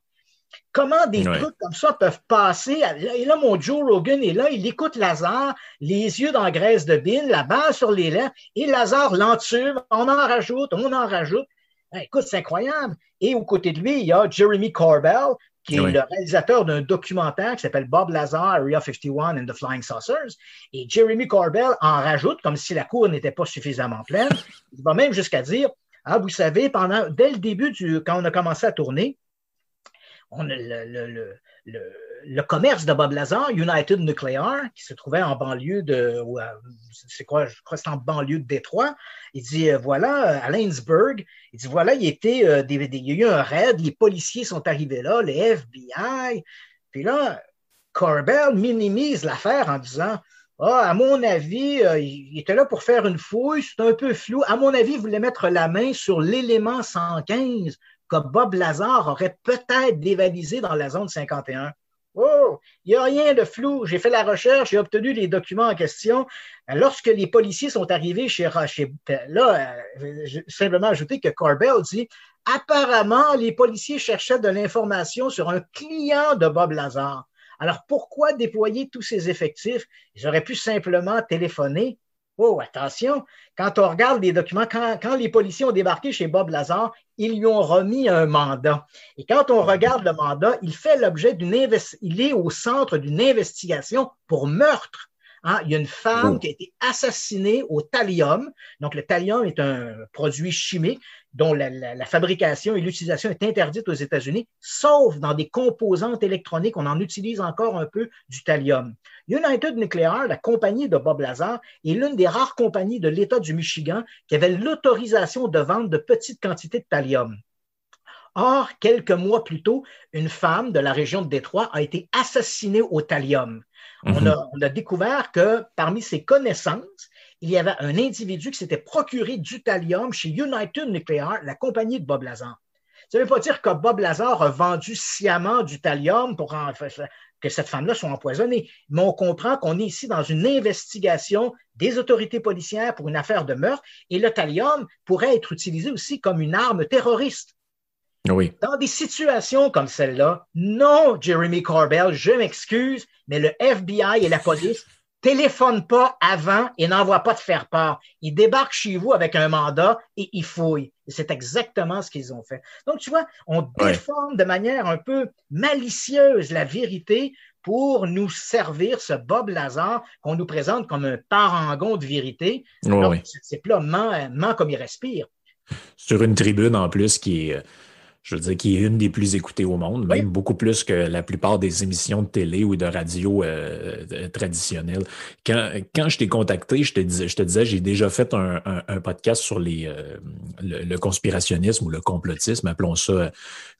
Speaker 2: Comment des trucs comme ça peuvent passer? Et là, mon Joe Rogan est là, il écoute Lazare, les yeux dans la graisse de bine, la balle sur les lèvres, et Lazare l'entube, on en rajoute, on en rajoute. Ben, écoute, c'est incroyable. Et aux côtés de lui, il y a Jeremy Corbell, qui est le réalisateur d'un documentaire qui s'appelle Bob Lazar, Area 51 and the Flying Saucers. Et Jeremy Corbell en rajoute, comme si la cour n'était pas suffisamment pleine. Il va même jusqu'à dire, ah, vous savez, pendant, dès le début, du, quand on a commencé à tourner, on, le, le, commerce de Bob Lazar, United Nuclear, qui se trouvait en banlieue de, c'est quoi, je crois que c'est en banlieue de Détroit. Il dit, euh, voilà, à Lainsburg, il dit, voilà, euh, il y a eu un raid, les policiers sont arrivés là, les FBI. Puis là, Corbell minimise l'affaire en disant, ah, à mon avis, euh, il était là pour faire une fouille, c'est un peu flou. À mon avis, il voulait mettre la main sur l'élément 115 que Bob Lazar aurait peut-être dévalisé dans la zone 51. Oh, il n'y a rien de flou. J'ai fait la recherche, j'ai obtenu les documents en question. Lorsque les policiers sont arrivés chez, chez là, euh, simplement ajouter que Corbell dit apparemment, les policiers cherchaient de l'information sur un client de Bob Lazar. Alors, pourquoi déployer tous ces effectifs? Ils auraient pu simplement téléphoner Oh, attention, quand on regarde les documents, quand, les policiers ont débarqué chez Bob Lazar, ils lui ont remis un mandat. Et quand on regarde le mandat, il fait l'objet d'une il est au centre d'une investigation pour meurtre. Hein, il y a une femme oh. qui a été assassinée au thallium. Donc, le thallium est un produit chimique dont la, fabrication et l'utilisation est interdite aux États-Unis, sauf dans des composantes électroniques. On en utilise encore un peu du thallium. United Nuclear, la compagnie de Bob Lazar, est l'une des rares compagnies de l'État du Michigan qui avait l'autorisation de vendre de petites quantités de thallium. Or, quelques mois plus tôt, une femme de la région de Détroit a été assassinée au thallium. On, mhm. a, on, a, découvert que parmi ses connaissances, il y avait un individu qui s'était procuré du thallium chez United Nuclear, la compagnie de Bob Lazar. Ça ne veut pas dire que Bob Lazar a vendu sciemment du thallium pour que cette femme-là soit empoisonnée, mais on comprend qu'on est ici dans une investigation des autorités policières pour une affaire de meurtre et le thallium pourrait être utilisé aussi comme une arme terroriste.
Speaker 1: Oui.
Speaker 2: Dans des situations comme celle-là, non, Jeremy Corbell, je m'excuse, mais le FBI et la police téléphone pas avant et n'envoie pas de faire part. Ils débarquent chez vous avec un mandat et ils fouillent. Et c'est exactement ce qu'ils ont fait. Donc, tu vois, on déforme de manière un peu malicieuse la vérité pour nous servir ce Bob Lazar qu'on nous présente comme un parangon de vérité. C'est pleinement comme il respire.
Speaker 1: Sur une tribune en plus qui est je veux dire, qui est une des plus écoutées au monde, même beaucoup plus que la plupart des émissions de télé ou de radio euh, euh, traditionnelles. Quand, quand je t'ai contacté, je te, disais, je te disais, j'ai déjà fait un, un, podcast sur les, euh, le, conspirationnisme ou le complotisme, appelons ça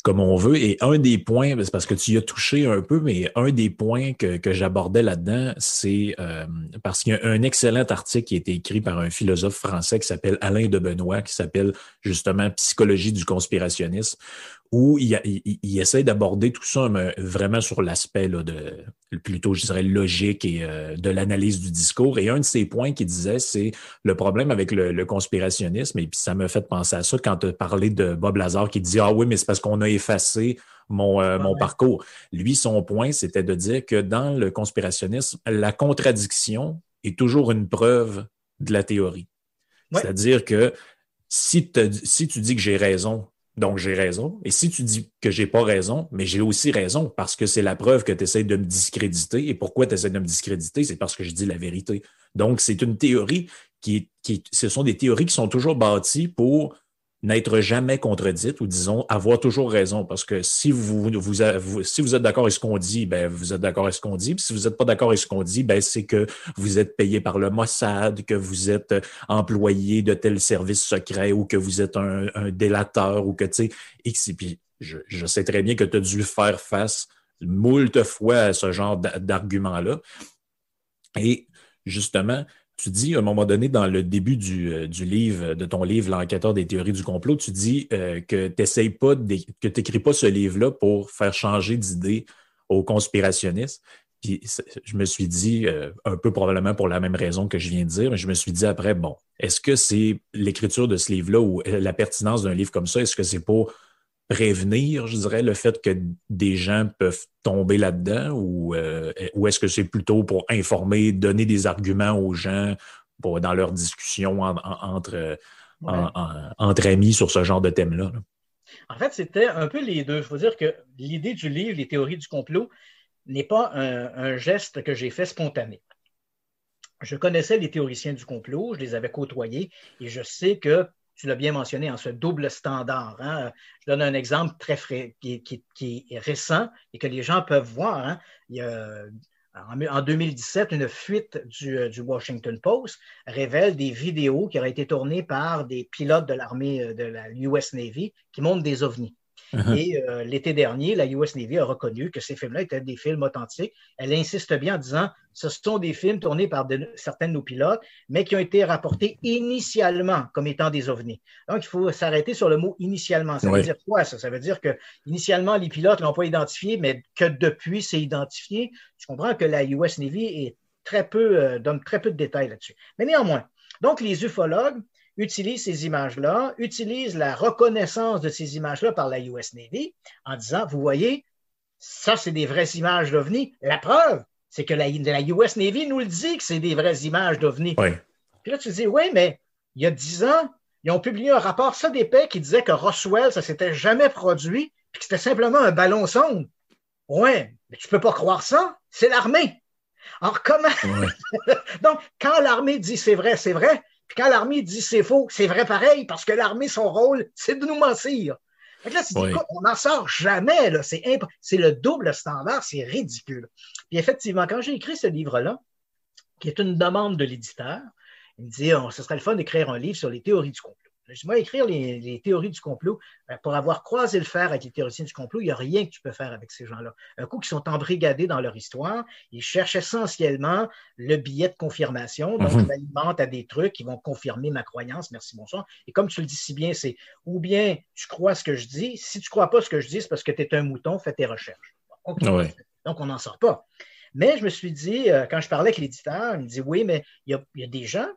Speaker 1: comme on veut. Et un des points, c'est parce que tu y as touché un peu, mais un des points que, que j'abordais là-dedans, c'est parce qu'il y a un excellent article qui a été écrit par un philosophe français qui s'appelle Alain de Benoît, qui s'appelle justement Psychologie du conspirationnisme où il, il, essaie d'aborder tout ça vraiment sur l'aspect de plutôt, je dirais, logique et euh, de l'analyse du discours. Et un de ses points qu'il disait, c'est le problème avec le, conspirationnisme, et puis ça me fait penser à ça quand tu as parlé de Bob Lazar qui dit Ah oui, mais c'est parce qu'on a effacé mon, euh, mon parcours. Lui, son point, c'était de dire que dans le conspirationnisme, la contradiction est toujours une preuve de la théorie. C'est-à-dire que si, si tu dis que j'ai raison, donc, j'ai raison. Et si tu dis que j'ai pas raison, mais j'ai aussi raison parce que c'est la preuve que tu essaies de me discréditer. Et pourquoi tu essaies de me discréditer? C'est parce que je dis la vérité. Donc, c'est une théorie qui, qui, ce sont des théories qui sont toujours bâties pour n'être jamais contredite ou disons avoir toujours raison parce que si vous, vous, si vous êtes d'accord avec ce qu'on dit, ben vous êtes d'accord avec ce qu'on dit. Puis si vous n'êtes pas d'accord avec ce qu'on dit, ben c'est que vous êtes payé par le Mossad, que vous êtes employé de tel service secret ou que vous êtes un, délateur ou que tu sais, puis je, sais très bien que tu as dû faire face moult fois à ce genre d'argument-là. Et justement, tu dis à un moment donné dans le début du, euh, livre, de ton livre, L'enquêteur des théories du complot, tu dis euh, que tu pas, que tu n'écris pas ce livre-là pour faire changer d'idée aux conspirationnistes. Puis je me suis dit, euh, un peu probablement pour la même raison que je viens de dire, mais je me suis dit après, bon, est-ce que c'est l'écriture de ce livre-là ou la pertinence d'un livre comme ça, est-ce que c'est pour prévenir, je dirais, le fait que des gens peuvent tomber là-dedans ou, euh, ou est-ce que c'est plutôt pour informer, donner des arguments aux gens pour, dans leur discussion entre, entre amis sur ce genre de thème-là?
Speaker 2: En fait, c'était un peu les deux. Il faut dire que l'idée du livre, les théories du complot, n'est pas un, geste que j'ai fait spontané. Je connaissais les théoriciens du complot, je les avais côtoyés et je sais que tu l'as bien mentionné, en ce double standard. Hein. Je donne un exemple très frais, qui, est récent et que les gens peuvent voir. Hein. En 2017, une fuite du, du, Washington Post révèle des vidéos qui auraient été tournées par des pilotes de l'armée euh, de la US Navy qui montrent des ovnis. Uh-huh. Et euh, l'été dernier, la US Navy a reconnu que ces films-là étaient des films authentiques. Elle insiste bien en disant ce sont des films tournés par certains de nos pilotes, mais qui ont été rapportés initialement comme étant des ovnis. Donc, il faut s'arrêter sur le mot initialement. Ça veut dire quoi, ça? Ça veut dire que initialement, les pilotes ne l'ont pas identifié, mais que depuis, c'est identifié. Je comprends que la US Navy est très peu, euh, donne très peu de détails là-dessus. Mais néanmoins, donc, les ufologues utilise ces images-là, utilise la reconnaissance de ces images-là par la US Navy en disant, vous voyez, ça, c'est des vraies images d'OVNI. La preuve, c'est que la, US Navy nous le dit que c'est des vraies images d'OVNI. Puis là, tu dis, oui, mais il y a dix ans, ils ont publié un rapport, ça d'épais, qui disait que Roswell, ça s'était jamais produit, puis que c'était simplement un ballon sonde. Oui, mais tu peux pas croire ça, c'est l'armée. Alors, comment? Donc, quand l'armée dit c'est vrai, c'est vrai, puis quand l'armée dit c'est faux, c'est vrai pareil, parce que l'armée, son rôle, c'est de nous mentir. Fait là, on n'en sort jamais. C'est le double standard, c'est ridicule. Puis effectivement, quand j'ai écrit ce livre-là, qui est une demande de l'éditeur, il me dit oh, ce serait le fun d'écrire un livre sur les théories du complot. Moi, écrire les, théories du complot, ben, pour avoir croisé le fer avec les théoriciens du complot, il n'y a rien que tu peux faire avec ces gens-là. Un coup, qui sont embrigadés dans leur histoire, ils cherchent essentiellement le billet de confirmation. Donc, mhm. ils à des trucs qui vont confirmer ma croyance. Merci, bonsoir. Et comme tu le dis si bien, c'est ou bien tu crois ce que je dis. Si tu ne crois pas ce que je dis, c'est parce que tu es un mouton, fais tes recherches. Donc, on n'en sort pas. Mais je me suis dit, euh, quand je parlais avec l'éditeur, il me dit oui, mais il y a des gens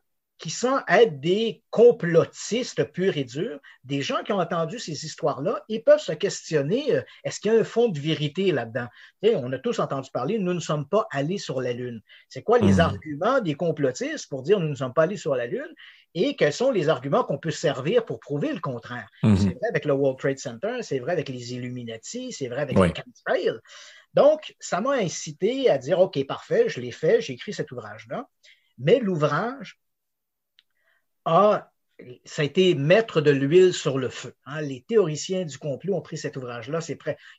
Speaker 2: qui sont être des complotistes purs et durs, des gens qui ont entendu ces histoires-là, ils peuvent se questionner, euh, est-ce qu'il y a un fond de vérité là-dedans? on a tous entendu parler, nous ne sommes pas allés sur la Lune. C'est quoi les mmh. arguments des complotistes pour dire nous ne sommes pas allés sur la Lune? Et quels sont les arguments qu'on peut servir pour prouver le contraire? Mmh. C'est vrai avec le World Trade Center, c'est vrai avec les Illuminati, c'est vrai avec les chemtrails. Donc, ça m'a incité à dire, OK, parfait, je l'ai fait, j'ai écrit cet ouvrage-là. Mais l'ouvrage, a, ça a été mettre de l'huile sur le feu. Hein. Les théoriciens du complot ont pris cet ouvrage-là.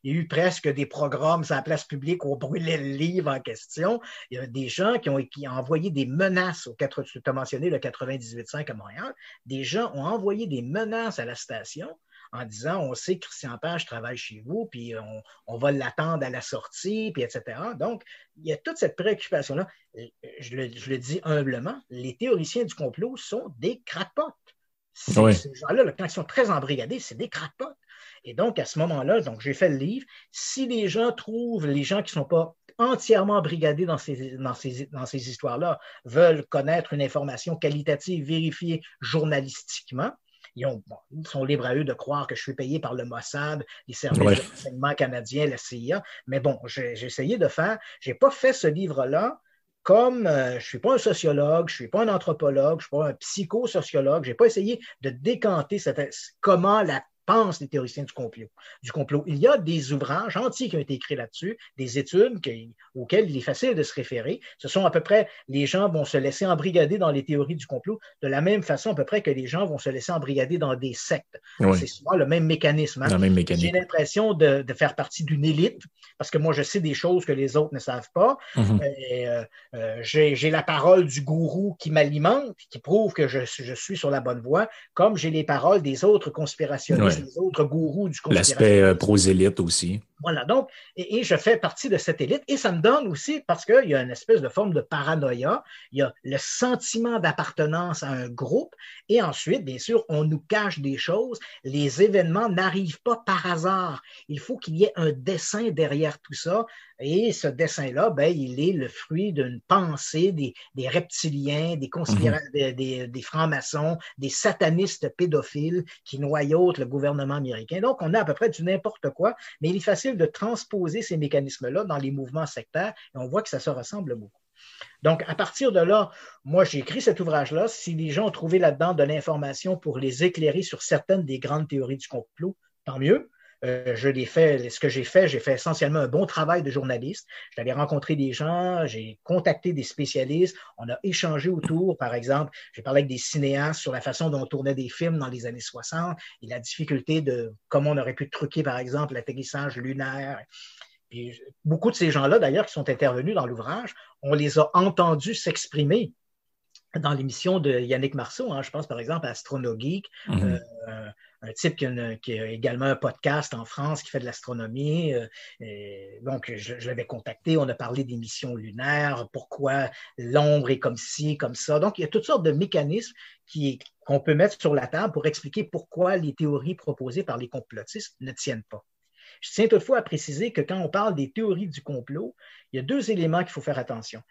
Speaker 2: Il y a eu presque des programmes sur la place publique où on brûlait le livre en question. Il y a des gens qui ont, envoyé des menaces au 4, tu as mentionné le 98.5 à Montréal. Des gens ont envoyé des menaces à la station en disant on sait que Christian Page travaille chez vous, puis on, va l'attendre à la sortie, puis etc. Donc, il y a toute cette préoccupation-là. Je le, dis humblement, les théoriciens du complot sont des crackpots. Ces gens-là, quand ils sont très embrigadés, c'est des crackpots. Et donc, à ce moment-là, donc j'ai fait le livre. Si les gens trouvent, les gens qui ne sont pas entièrement embrigadés dans ces, dans ces, dans ces histoires-là, veulent connaître une information qualitative vérifiée journalistiquement, ils, sont libres à eux de croire que je suis payé par le Mossad, les services de renseignement canadiens, la CIA. Mais bon, j'ai essayé de faire, je n'ai pas fait ce livre-là comme euh, je ne suis pas un sociologue, je ne suis pas un anthropologue, je ne suis pas un psychosociologue, je n'ai pas essayé de décanter cette, comment la pensent les théoriciens du complot. Du complot. Il y a des ouvrages entiers qui ont été écrits là-dessus, des études auxquelles il est facile de se référer. Ce sont à peu près, les gens vont se laisser embrigader dans les théories du complot de la même façon à peu près que les gens vont se laisser embrigader dans des sectes. C'est souvent le même mécanisme. Hein. J'ai l'impression de, faire partie d'une élite parce que moi, je sais des choses que les autres ne savent pas. Mm-hmm. Euh, euh, j'ai la parole du gourou qui m'alimente, qui prouve que je, je suis sur la bonne voie, comme j'ai les paroles des autres conspirationnistes les autres gourous du
Speaker 1: L'aspect euh, prosélite aussi.
Speaker 2: Voilà, donc, et, je fais partie de cette élite et ça me donne aussi, parce qu'il y a une espèce de forme de paranoïa, il y a le sentiment d'appartenance à un groupe et ensuite, bien sûr, on nous cache des choses. Les événements n'arrivent pas par hasard. Il faut qu'il y ait un dessin derrière tout ça et ce dessin-là, ben, il est le fruit d'une pensée des, reptiliens, des, mhm. des, des francs-maçons, des satanistes pédophiles qui noyautent le gouvernement américain. Donc, on a à peu près du n'importe quoi, mais il est facile de transposer ces mécanismes-là dans les mouvements sectaires et on voit que ça se ressemble beaucoup. Donc, à partir de là, moi, j'ai écrit cet ouvrage-là. Si les gens ont trouvé là-dedans de l'information pour les éclairer sur certaines des grandes théories du complot, tant mieux. Euh, je l'ai fait, ce que j'ai fait, j'ai fait essentiellement un bon travail de journaliste. J'allais rencontrer des gens, j'ai contacté des spécialistes, on a échangé autour. Par exemple, j'ai parlé avec des cinéastes sur la façon dont on tournait des films dans les années 60 et la difficulté de comment on aurait pu truquer, par exemple, l'atterrissage lunaire. Et beaucoup de ces gens-là, d'ailleurs, qui sont intervenus dans l'ouvrage, on les a entendus s'exprimer dans l'émission de Yannick Marceau. Hein. je pense par exemple à Astronogeek, mm-hmm. euh, un type qui a, également un podcast en France qui fait de l'astronomie. Euh, donc, je, l'avais contacté, on a parlé des missions lunaires, pourquoi l'ombre est comme ci, comme ça. Donc, il y a toutes sortes de mécanismes qu'on peut mettre sur la table pour expliquer pourquoi les théories proposées par les complotistes ne tiennent pas. Je tiens toutefois à préciser que quand on parle des théories du complot, il y a deux éléments qu'il faut faire attention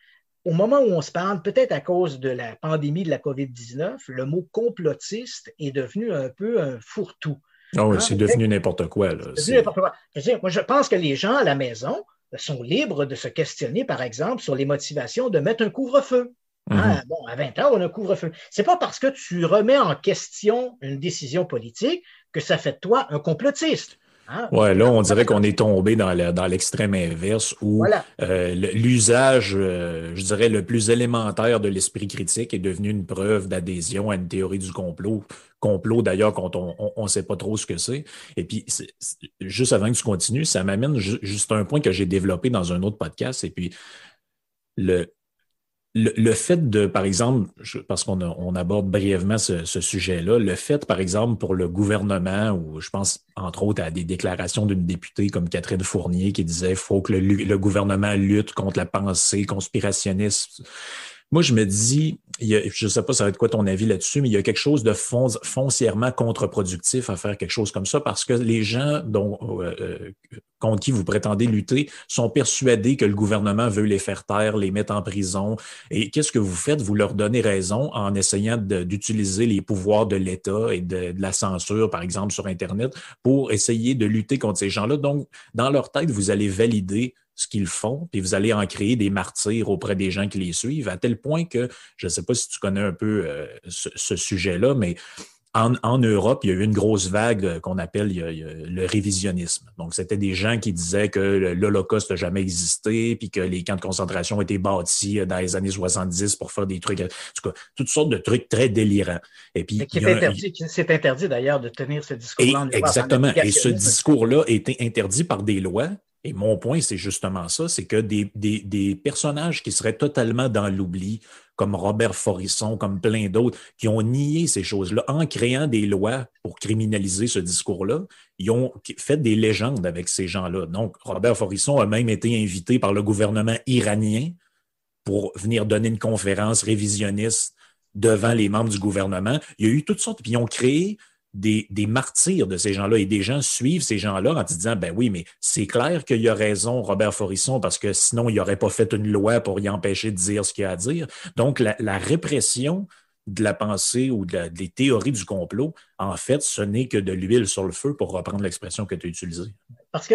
Speaker 2: au moment où on se parle, peut-être à cause de la pandémie de la COVID-19, le mot complotiste est devenu un peu un fourre-tout.
Speaker 1: Oui, hein? c'est devenu n'importe quoi.
Speaker 2: C'est n'importe quoi. Je moi, je pense que les gens à la maison sont libres de se questionner, par exemple, sur les motivations de mettre un couvre-feu. Hein? Mm-hmm. Bon, à 20 heures, on a un couvre-feu. C'est pas parce que tu remets en question une décision politique que ça fait de toi un complotiste.
Speaker 1: Ah, ouais, là, on dirait qu'on est tombé dans, l'extrême inverse où euh, l'usage, euh, je dirais, le plus élémentaire de l'esprit critique est devenu une preuve d'adhésion à une théorie du complot. Complot, d'ailleurs, quand on ne sait pas trop ce que c'est. Et puis, juste avant que tu continues, ça m'amène juste un point que j'ai développé dans un autre podcast. Et puis, le, le, fait de, par exemple, parce qu'on on aborde brièvement ce, sujet-là, le fait, par exemple, pour le gouvernement, ou je pense entre autres à des déclarations d'une députée comme Catherine Fournier qui disait faut que le, le, gouvernement lutte contre la pensée conspirationniste moi, je me dis, je ne sais pas ça va être quoi ton avis là-dessus, mais il y a quelque chose de foncièrement contre-productif à faire quelque chose comme ça parce que les gens dont, euh, euh, contre qui vous prétendez lutter sont persuadés que le gouvernement veut les faire taire, les mettre en prison. Et qu'est-ce que vous faites? Vous leur donnez raison en essayant d'utiliser les pouvoirs de l'État et de, de, la censure, par exemple, sur Internet, pour essayer de lutter contre ces gens-là. Donc, dans leur tête, vous allez valider ce qu'ils font, puis vous allez en créer des martyrs auprès des gens qui les suivent, à tel point que, je ne sais pas si tu connais un peu euh, ce, sujet-là, mais en, Europe, il y a eu une grosse vague euh, qu'on appelle le révisionnisme. Donc, c'était des gens qui disaient que l'Holocauste n'a jamais existé, puis que les camps de concentration ont été bâtis euh, dans les années 70 pour faire des trucs, en tout cas, toutes sortes de trucs très délirants.
Speaker 2: Et puis, c'est interdit, d'ailleurs de tenir ce discours-là.
Speaker 1: Exactement. Et ce discours-là a été interdit par des lois et mon point, c'est justement ça, c'est que des, personnages qui seraient totalement dans l'oubli, comme Robert Forisson, comme plein d'autres, qui ont nié ces choses-là en créant des lois pour criminaliser ce discours-là, ils ont fait des légendes avec ces gens-là. Donc, Robert Forisson a même été invité par le gouvernement iranien pour venir donner une conférence révisionniste devant les membres du gouvernement. Il y a eu toutes sortes, puis ils ont créé des, martyrs de ces gens-là et des gens suivent ces gens-là en disant ben oui, mais c'est clair qu'il a raison, Robert Forisson, parce que sinon, il n'aurait pas fait une loi pour y empêcher de dire ce qu'il a à dire. Donc, la répression de la pensée ou de des théories du complot, en fait, ce n'est que de l'huile sur le feu, pour reprendre l'expression que tu as utilisée.
Speaker 2: Parce que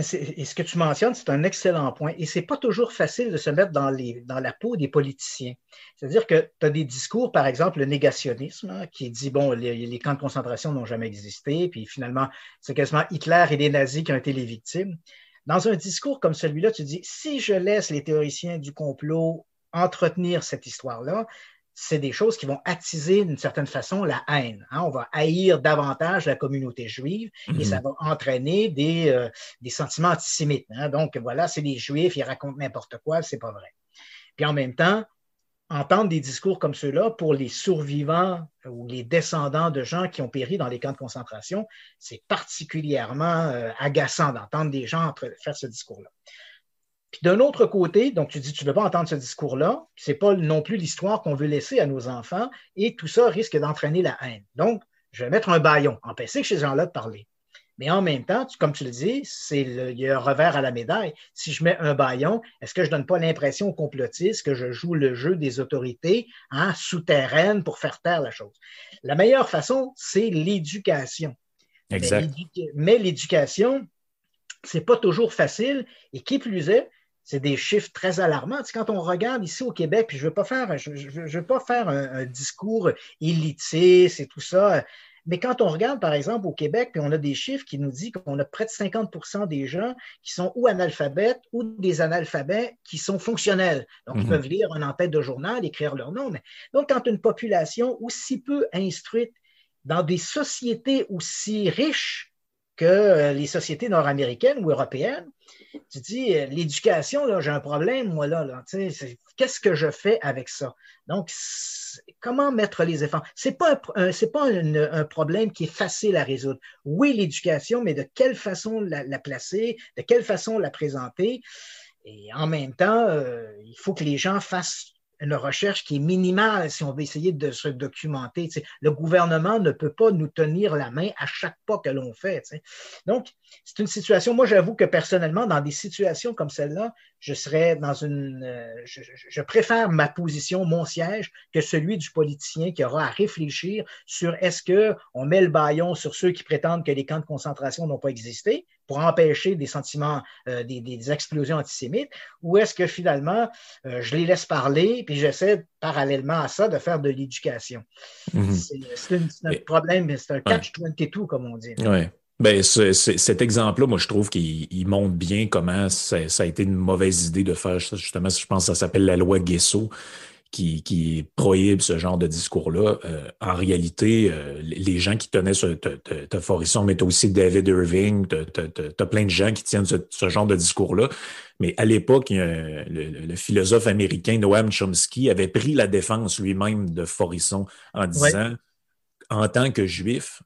Speaker 2: ce que tu mentionnes, c'est un excellent point. Et ce n'est pas toujours facile de se mettre dans, les, dans la peau des politiciens. C'est-à-dire que tu as des discours, par exemple, le négationnisme, hein, qui dit, bon, les, camps de concentration n'ont jamais existé, puis finalement, c'est quasiment Hitler et les nazis qui ont été les victimes. Dans un discours comme celui-là, tu dis, si je laisse les théoriciens du complot entretenir cette histoire-là, c'est des choses qui vont attiser d'une certaine façon la haine. Hein. On va haïr davantage la communauté juive et mhm. ça va entraîner des, euh, des sentiments antisémites. Hein. Donc voilà, c'est des juifs, ils racontent n'importe quoi, c'est pas vrai. Puis en même temps, entendre des discours comme ceux-là pour les survivants ou les descendants de gens qui ont péri dans les camps de concentration, c'est particulièrement euh, agaçant d'entendre des gens faire ce discours-là. Puis d'un autre côté, donc tu dis tu ne veux pas entendre ce discours-là, ce n'est pas non plus l'histoire qu'on veut laisser à nos enfants, et tout ça risque d'entraîner la haine. Donc, je vais mettre un baillon, empêcher ces gens-là de parler. Mais en même temps, comme tu le dis, c'est il y a un revers à la médaille. Si je mets un baillon, est-ce que je donne pas l'impression aux complotistes que je joue le jeu des autorités hein, souterraines pour faire taire la chose? La meilleure façon, c'est l'éducation.
Speaker 1: Exact.
Speaker 2: Mais l'éducation, c'est pas toujours facile. Et qui plus est, c'est des chiffres très alarmants. quand on regarde ici au Québec, puis je ne veux pas faire, je, je, veux pas faire un, un discours élitiste et tout ça, mais quand on regarde, par exemple, au Québec, puis on a des chiffres qui nous disent qu'on a près de 50% des gens qui sont ou analphabètes ou des analphabètes qui sont fonctionnels. Donc, ils mhm. peuvent lire un en-tête de journal, écrire leur nom. Donc, quand une population aussi peu instruite dans des sociétés aussi riches que euh, les sociétés nord-américaines ou européennes, tu dis, euh, l'éducation, là, j'ai un problème, moi, là, là qu'est-ce que je fais avec ça? Donc, comment mettre les efforts? C'est pas un, pas un, problème qui est facile à résoudre. Oui, l'éducation, mais de quelle façon la, placer, de quelle façon la présenter? Et en même temps, euh, il faut que les gens fassent une recherche qui est minimale si on veut essayer de se documenter. Le gouvernement ne peut pas nous tenir la main à chaque pas que l'on fait. Donc, c'est une situation, moi j'avoue que personnellement, dans des situations comme celle-là, je serais dans une... Euh, je, préfère ma position, mon siège, que celui du politicien qui aura à réfléchir sur est-ce qu'on met le baillon sur ceux qui prétendent que les camps de concentration n'ont pas existé pour empêcher des sentiments, euh, des, explosions antisémites, ou est-ce que finalement, euh, je les laisse parler, puis j'essaie parallèlement à ça de faire de l'éducation. Mm-hmm. C'est un problème, c'est un catch-22, comme on dit.
Speaker 1: Oui. Ben, cet exemple-là, moi, je trouve qu'il montre bien comment ça, a été une mauvaise idée de faire ça. Justement, je pense que ça s'appelle la loi Guesso. Qui, qui, prohibe ce genre de discours-là. Euh, en réalité, euh, les gens qui tenaient ce, te, Forisson, mais aussi David Irving, tu as plein de gens qui tiennent ce, genre de discours-là. Mais à l'époque, le, philosophe américain Noam Chomsky avait pris la défense lui-même de Forisson en disant, en tant que juif,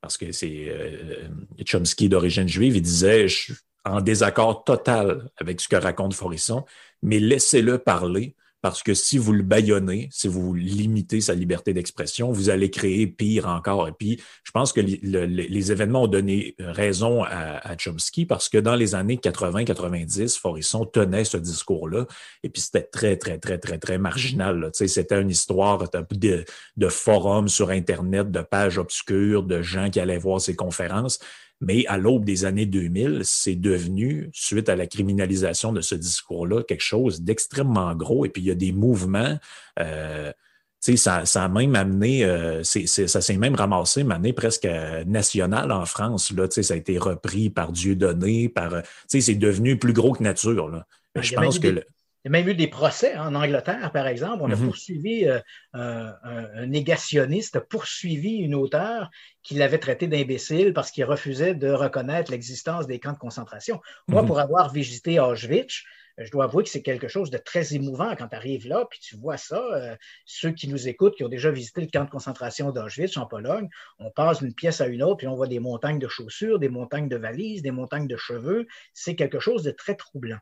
Speaker 1: parce que c'est euh, Chomsky d'origine juive, il disait je suis en désaccord total avec ce que raconte Forisson, mais laissez-le parler parce que si vous le baillonnez, si vous limitez sa liberté d'expression, vous allez créer pire encore. Et puis, je pense que les événements ont donné raison à, Chomsky parce que dans les années 80-90, Forisson tenait ce discours-là. Et puis, c'était très, très, très, très, très marginal. C'était une histoire de, de forums sur Internet, de pages obscures, de gens qui allaient voir ses conférences. Mais à l'aube des années 2000, c'est devenu, suite à la criminalisation de ce discours-là, quelque chose d'extrêmement gros. Et puis, il y a des mouvements. Euh, ça, ça a même amené, euh, ça s'est même ramassé, amené presque euh, national en France. Là, ça a été repris par Dieudonné, par, c'est devenu plus gros que nature. Là.
Speaker 2: Ah, je pense que il y a même eu des procès en Angleterre, par exemple. On a mm-hmm. poursuivi euh, un, négationniste, poursuivi une auteure qui l'avait traité d'imbécile parce qu'il refusait de reconnaître l'existence des camps de concentration. Moi, mm-hmm. pour avoir visité Auschwitz, je dois avouer que c'est quelque chose de très émouvant quand tu arrives là, puis tu vois ça. Euh, ceux qui nous écoutent, qui ont déjà visité le camp de concentration d'Auschwitz en Pologne, on passe d'une pièce à une autre, puis on voit des montagnes de chaussures, des montagnes de valises, des montagnes de cheveux. C'est quelque chose de très troublant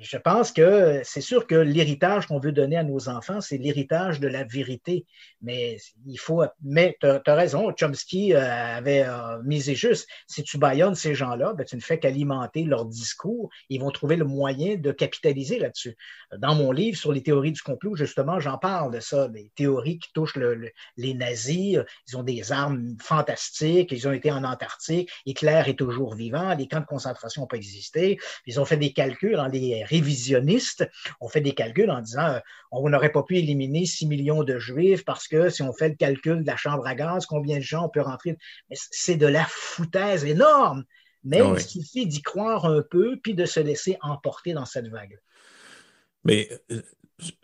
Speaker 2: je pense que c'est sûr que l'héritage qu'on veut donner à nos enfants, c'est l'héritage de la vérité. Mais il faut. Mais tu as, raison, Chomsky euh, avait euh, misé juste. Si tu baillonnes ces gens-là, ben, tu ne fais qu'alimenter leur discours. Ils vont trouver le moyen de capitaliser là-dessus. Dans mon livre sur les théories du complot, justement, j'en parle de ça, des théories qui touchent les nazis. Ils ont des armes fantastiques. Ils ont été en Antarctique. Hitler est toujours vivant. Les camps de concentration n'ont pas existé. Ils ont fait des calculs dans les révisionnistes ont fait des calculs en disant euh, on n'aurait pas pu éliminer 6 millions de juifs parce que si on fait le calcul de la chambre à gaz, combien de gens on peut rentrer? C'est de la foutaise énorme. Mais ah il suffit d'y croire un peu puis de se laisser emporter dans cette vague.
Speaker 1: Mais euh,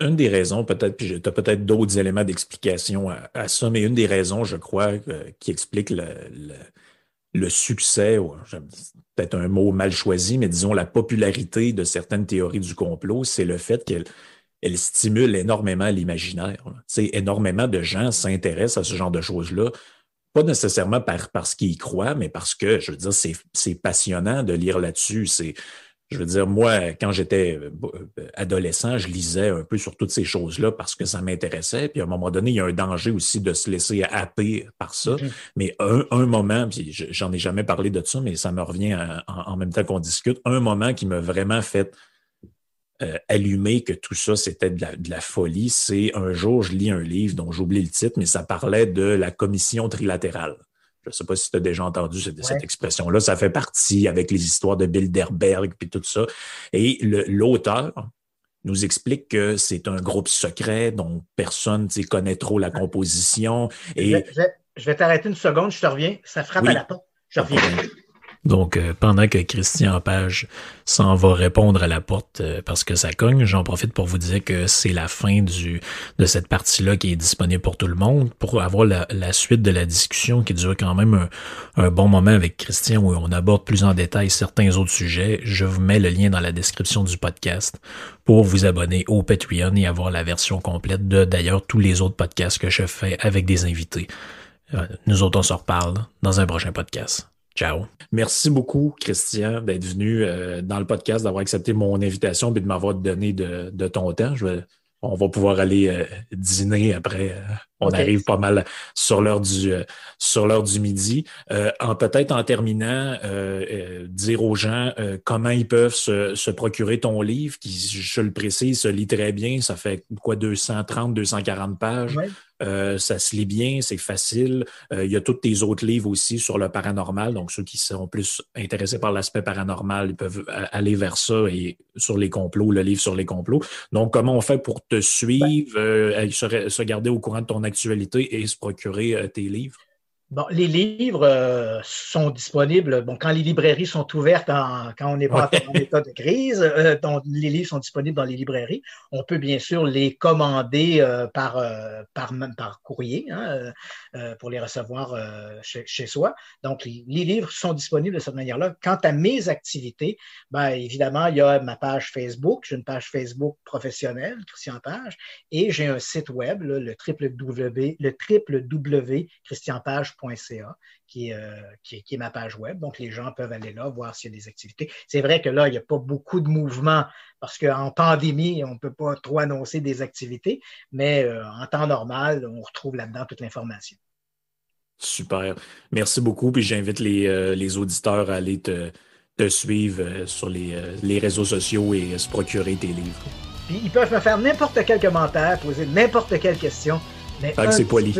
Speaker 1: une des raisons, peut-être, puis tu as peut-être d'autres éléments d'explication à, ça, mais une des raisons, je crois, euh, qui explique le, le succès, peut-être un mot mal choisi, mais disons la popularité de certaines théories du complot, c'est le fait qu'elles elle stimule énormément l'imaginaire. Énormément de gens s'intéressent à ce genre de choses-là, pas nécessairement par, parce qu'ils y croient, mais parce que, je veux dire, c'est passionnant de lire là-dessus. C'est je veux dire, moi, quand j'étais euh, adolescent, je lisais un peu sur toutes ces choses-là parce que ça m'intéressait. Puis à un moment donné, il y a un danger aussi de se laisser happer par ça. Mm-hmm. Mais un, moment, puis j'en ai jamais parlé de ça, mais ça me revient en, même temps qu'on discute, un moment qui m'a vraiment fait euh, allumer que tout ça, c'était de la folie, c'est un jour, je lis un livre dont j'oublie le titre, mais ça parlait de la commission trilatérale. Je ne sais pas si tu as déjà entendu cette, expression-là. Ça fait partie avec les histoires de Bilderberg et tout ça. Et l'auteur nous explique que c'est un groupe secret dont personne ne connaît trop la composition. Et...
Speaker 2: Je vais, t'arrêter une seconde, je te reviens. Ça frappe à la porte. Je reviens.
Speaker 3: Donc, euh, pendant que Christian Page s'en va répondre à la porte euh, parce que ça cogne, j'en profite pour vous dire que c'est la fin du de cette partie-là qui est disponible pour tout le monde. Pour avoir la, suite de la discussion qui dure quand même un, bon moment avec Christian où on aborde plus en détail certains autres sujets, je vous mets le lien dans la description du podcast pour vous abonner au Patreon et avoir la version complète de d'ailleurs tous les autres podcasts que je fais avec des invités. Euh, nous autres, on se reparle dans un prochain podcast. Ciao.
Speaker 1: Merci beaucoup, Christian, d'être venu euh, dans le podcast, d'avoir accepté mon invitation et de m'avoir donné de, ton temps. on va pouvoir aller euh, dîner après. Euh, on arrive pas mal sur l'heure du sur l'heure du midi. en peut-être en terminant, dire aux gens comment ils peuvent se, procurer ton livre, qui, je le précise, se lit très bien. Ça fait quoi 230, 240 pages. Euh, ça se lit bien, c'est facile. Euh, il y a tous tes autres livres aussi sur le paranormal. Donc, ceux qui sont plus intéressés par l'aspect paranormal, ils peuvent aller vers ça et sur les complots, le livre sur les complots. Donc, comment on fait pour te suivre, euh, se, garder au courant de ton et se procurer tes livres?
Speaker 2: Bon, les livres euh, sont disponibles. Bon, quand les librairies sont ouvertes, quand on n'est pas en état de crise, euh, les livres sont disponibles dans les librairies. On peut bien sûr les commander euh, par, par, par courrier hein, pour les recevoir chez, chez, soi. Donc, les, livres sont disponibles de cette manière-là. Quant à mes activités, ben, évidemment, il y a ma page Facebook. J'ai une page Facebook professionnelle, Christian Page, et j'ai un site web, le www, le qui, euh, qui, qui, est ma page web. Donc, les gens peuvent aller là, voir s'il y a des activités. C'est vrai que là, il n'y a pas beaucoup de mouvements parce qu'en pandémie, on ne peut pas trop annoncer des activités, mais euh, en temps normal, on retrouve là-dedans toute l'information.
Speaker 1: Super. Merci beaucoup. Puis j'invite les, euh, les, auditeurs à aller te, te suivre sur les, les, réseaux sociaux et se procurer tes livres.
Speaker 2: Puis ils peuvent me faire n'importe quel commentaire, poser n'importe quelle question.
Speaker 1: Mais c'est poli.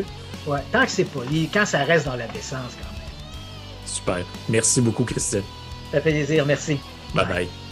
Speaker 2: Ouais, tant que c'est poli, quand ça reste dans la décence quand même.
Speaker 1: Super. Merci beaucoup, Christine.
Speaker 2: Ça fait plaisir, merci.
Speaker 1: bye. bye.